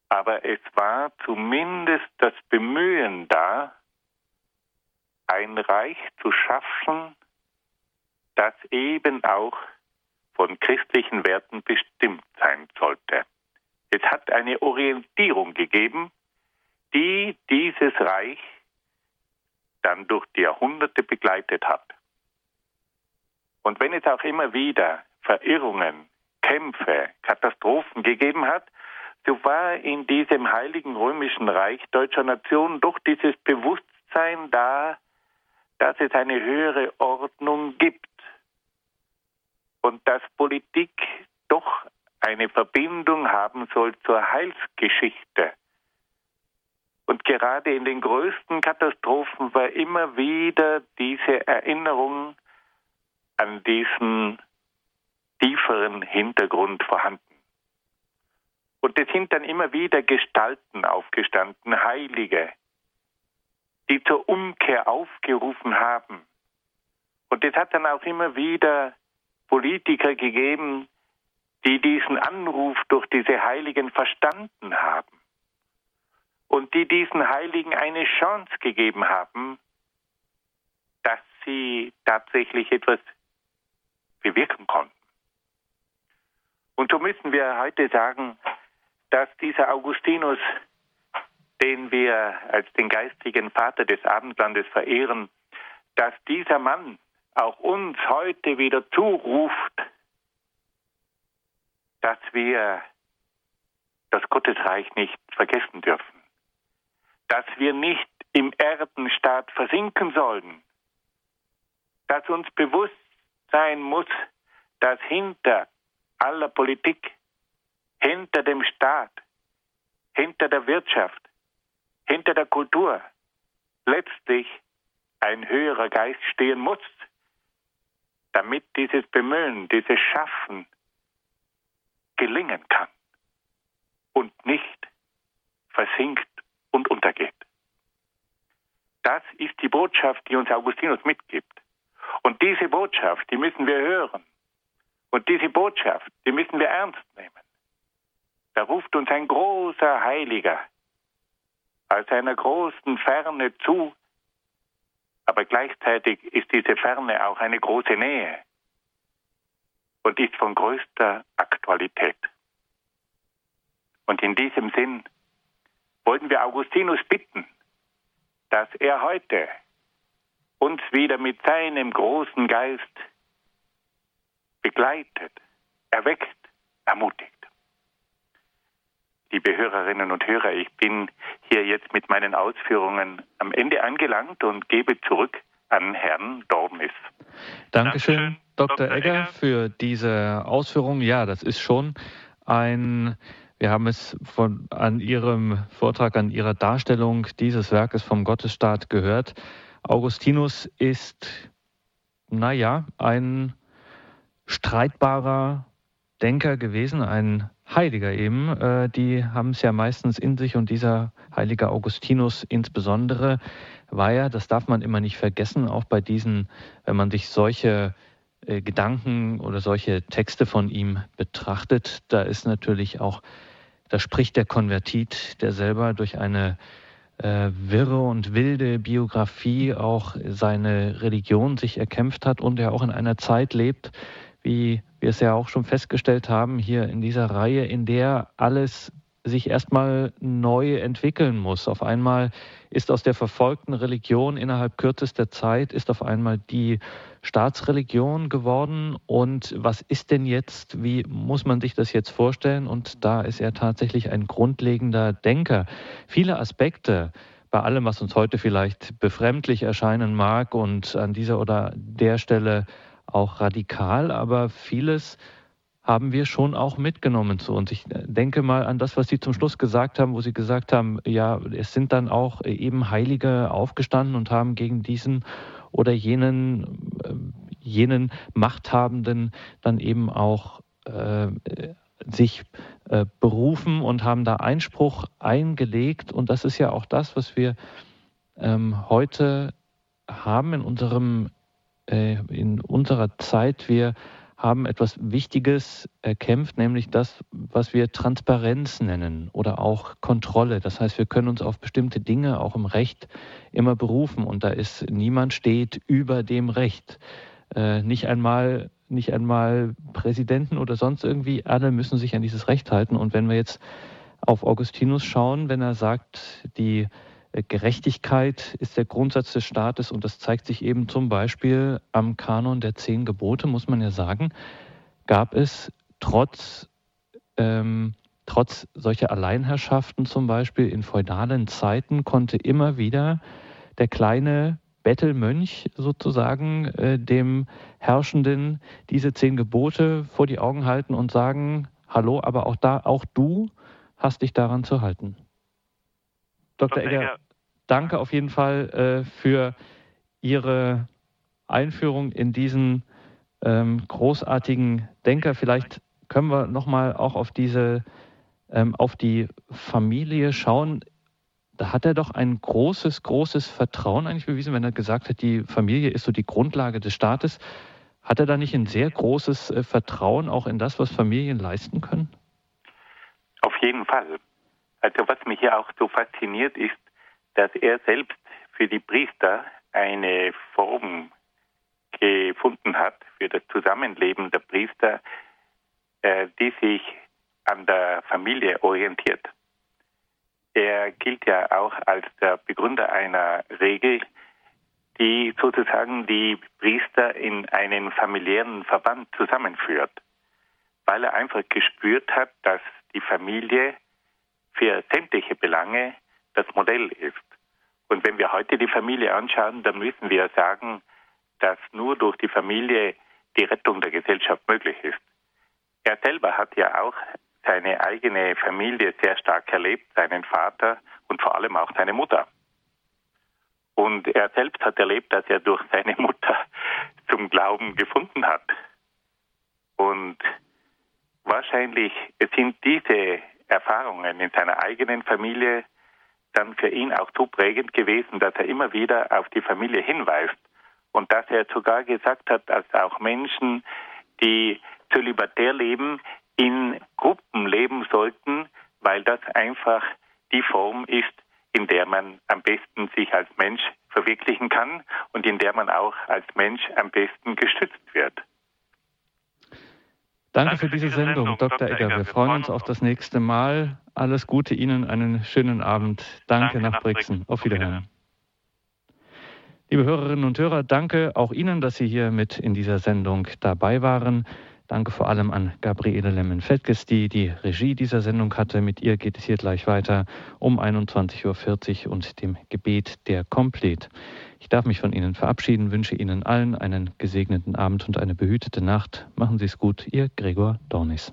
Aber es war zumindest das Bemühen da, ein Reich zu schaffen, das eben auch von christlichen Werten bestimmt sein sollte. Es hat eine Orientierung gegeben, die dieses Reich dann durch die Jahrhunderte begleitet hat. Und wenn es auch immer wieder Verirrungen, Kämpfe, Katastrophen gegeben hat, so war in diesem heiligen römischen Reich deutscher Nation doch dieses Bewusstsein da, dass es eine höhere Ordnung gibt und dass Politik doch eine Verbindung haben soll zur Heilsgeschichte. Und gerade in den größten Katastrophen war immer wieder diese Erinnerung an diesen tieferen Hintergrund vorhanden. Und es sind dann immer wieder Gestalten aufgestanden, Heilige, die zur Umkehr aufgerufen haben. Und es hat dann auch immer wieder Politiker gegeben, die diesen Anruf durch diese Heiligen verstanden haben und die diesen Heiligen eine Chance gegeben haben, dass sie tatsächlich etwas bewirken konnten. Und so müssen wir heute sagen, dass dieser Augustinus, den wir als den geistigen Vater des Abendlandes verehren, dass dieser Mann auch uns heute wieder zuruft, dass wir das Gottesreich nicht vergessen dürfen, dass wir nicht im Erdenstaat versinken sollen, dass uns bewusst sein muss, dass hinter aller Politik, hinter dem Staat, hinter der Wirtschaft, hinter der Kultur letztlich ein höherer Geist stehen muss, damit dieses Bemühen, dieses Schaffen gelingen kann und nicht versinkt und untergeht. Das ist die Botschaft, die uns Augustinus mitgibt. Und diese Botschaft, die müssen wir hören. Und diese Botschaft, die müssen wir ernst nehmen. Da ruft uns ein großer Heiliger aus einer großen Ferne zu, aber gleichzeitig ist diese Ferne auch eine große Nähe und ist von größter Aktualität. Und in diesem Sinn wollten wir Augustinus bitten, dass er heute uns wieder mit seinem großen Geist begleitet, erweckt, ermutigt. Liebe Hörerinnen und Hörer, ich bin hier jetzt mit meinen Ausführungen am Ende angelangt und gebe zurück an Herrn Dornis. Dankeschön, Dankeschön Dr. Dr. Egger, für diese Ausführungen. Ja, das ist schon ein wir haben es von, an Ihrem Vortrag, an Ihrer Darstellung dieses Werkes vom Gottesstaat gehört. Augustinus ist, naja, ein streitbarer Denker gewesen, ein Heiliger eben. Äh, die haben es ja meistens in sich und dieser heilige Augustinus insbesondere war ja, das darf man immer nicht vergessen, auch bei diesen, wenn man sich solche äh, Gedanken oder solche Texte von ihm betrachtet, da ist natürlich auch da spricht der Konvertit, der selber durch eine wirre und wilde Biografie auch seine Religion sich erkämpft hat und er auch in einer Zeit lebt, wie wir es ja auch schon festgestellt haben, hier in dieser Reihe, in der alles sich erstmal neu entwickeln muss. Auf einmal ist aus der verfolgten Religion innerhalb kürzester Zeit ist auf einmal die Staatsreligion geworden. Und was ist denn jetzt, wie muss man sich das jetzt vorstellen? Und da ist er tatsächlich ein grundlegender Denker. Viele Aspekte bei allem, was uns heute vielleicht befremdlich erscheinen mag und an dieser oder der Stelle auch radikal, aber vieles haben wir schon auch mitgenommen zu uns. Ich denke mal an das, was Sie zum Schluss gesagt haben, wo Sie gesagt haben, ja, es sind dann auch eben Heilige aufgestanden und haben gegen diesen oder jenen, äh, jenen Machthabenden dann eben auch äh, sich äh, berufen und haben da Einspruch eingelegt. Und das ist ja auch das, was wir ähm, heute haben in unserem äh, in unserer Zeit. Wir haben etwas Wichtiges erkämpft, nämlich das, was wir Transparenz nennen oder auch Kontrolle. Das heißt, wir können uns auf bestimmte Dinge auch im Recht immer berufen und da ist niemand steht über dem Recht. Äh, nicht einmal nicht einmal Präsidenten oder sonst irgendwie, alle müssen sich an dieses Recht halten. Und wenn wir jetzt auf Augustinus schauen, wenn er sagt, die Gerechtigkeit ist der Grundsatz des Staates und das zeigt sich eben zum Beispiel am Kanon der zehn Gebote, muss man ja sagen, gab es trotz, ähm, trotz solcher Alleinherrschaften zum Beispiel in feudalen Zeiten konnte immer wieder der kleine Bettelmönch sozusagen äh, dem Herrschenden diese zehn Gebote vor die Augen halten und sagen, hallo, aber auch da, auch du hast dich daran zu halten. Dr. Egger, danke auf jeden Fall äh, für Ihre Einführung in diesen ähm, großartigen Denker. Vielleicht können wir nochmal auch auf diese, ähm, auf die Familie schauen. Da hat er doch ein großes, großes Vertrauen eigentlich bewiesen, wenn er gesagt hat, die Familie ist so die Grundlage des Staates. Hat er da nicht ein sehr großes äh, Vertrauen auch in das, was Familien leisten können? Auf jeden Fall. Also was mich hier auch so fasziniert ist, dass er selbst für die Priester eine Form gefunden hat für das Zusammenleben der Priester, äh, die sich an der Familie orientiert. Er gilt ja auch als der Begründer einer Regel, die sozusagen die Priester in einen familiären Verband zusammenführt, weil er einfach gespürt hat, dass die Familie für sämtliche Belange das Modell ist. Und wenn wir heute die Familie anschauen, dann müssen wir sagen, dass nur durch die Familie die Rettung der Gesellschaft möglich ist. Er selber hat ja auch seine eigene Familie sehr stark erlebt, seinen Vater und vor allem auch seine Mutter. Und er selbst hat erlebt, dass er durch seine Mutter zum Glauben gefunden hat. Und wahrscheinlich sind diese Erfahrungen in seiner eigenen Familie dann für ihn auch so prägend gewesen, dass er immer wieder auf die Familie hinweist und dass er sogar gesagt hat, dass auch Menschen, die zölibatär leben, in Gruppen leben sollten, weil das einfach die Form ist, in der man am besten sich als Mensch verwirklichen kann und in der man auch als Mensch am besten gestützt wird. Danke, für diese Sendung, Dr. Egger. Wir freuen uns auf das nächste Mal. Alles Gute Ihnen, einen schönen Abend. Danke, nach Brixen. Auf Wiederhören. Liebe Hörerinnen und Hörer, danke auch Ihnen, dass Sie hier mit in dieser Sendung dabei waren. Danke vor allem an Gabriele Lemmen-Feldges, die die Regie dieser Sendung hatte. Mit ihr geht es hier gleich weiter um 21.40 Uhr und dem Gebet der Komplet. Ich darf mich von Ihnen verabschieden, wünsche Ihnen allen einen gesegneten Abend und eine behütete Nacht. Machen Sie es gut, Ihr Gregor Dornis.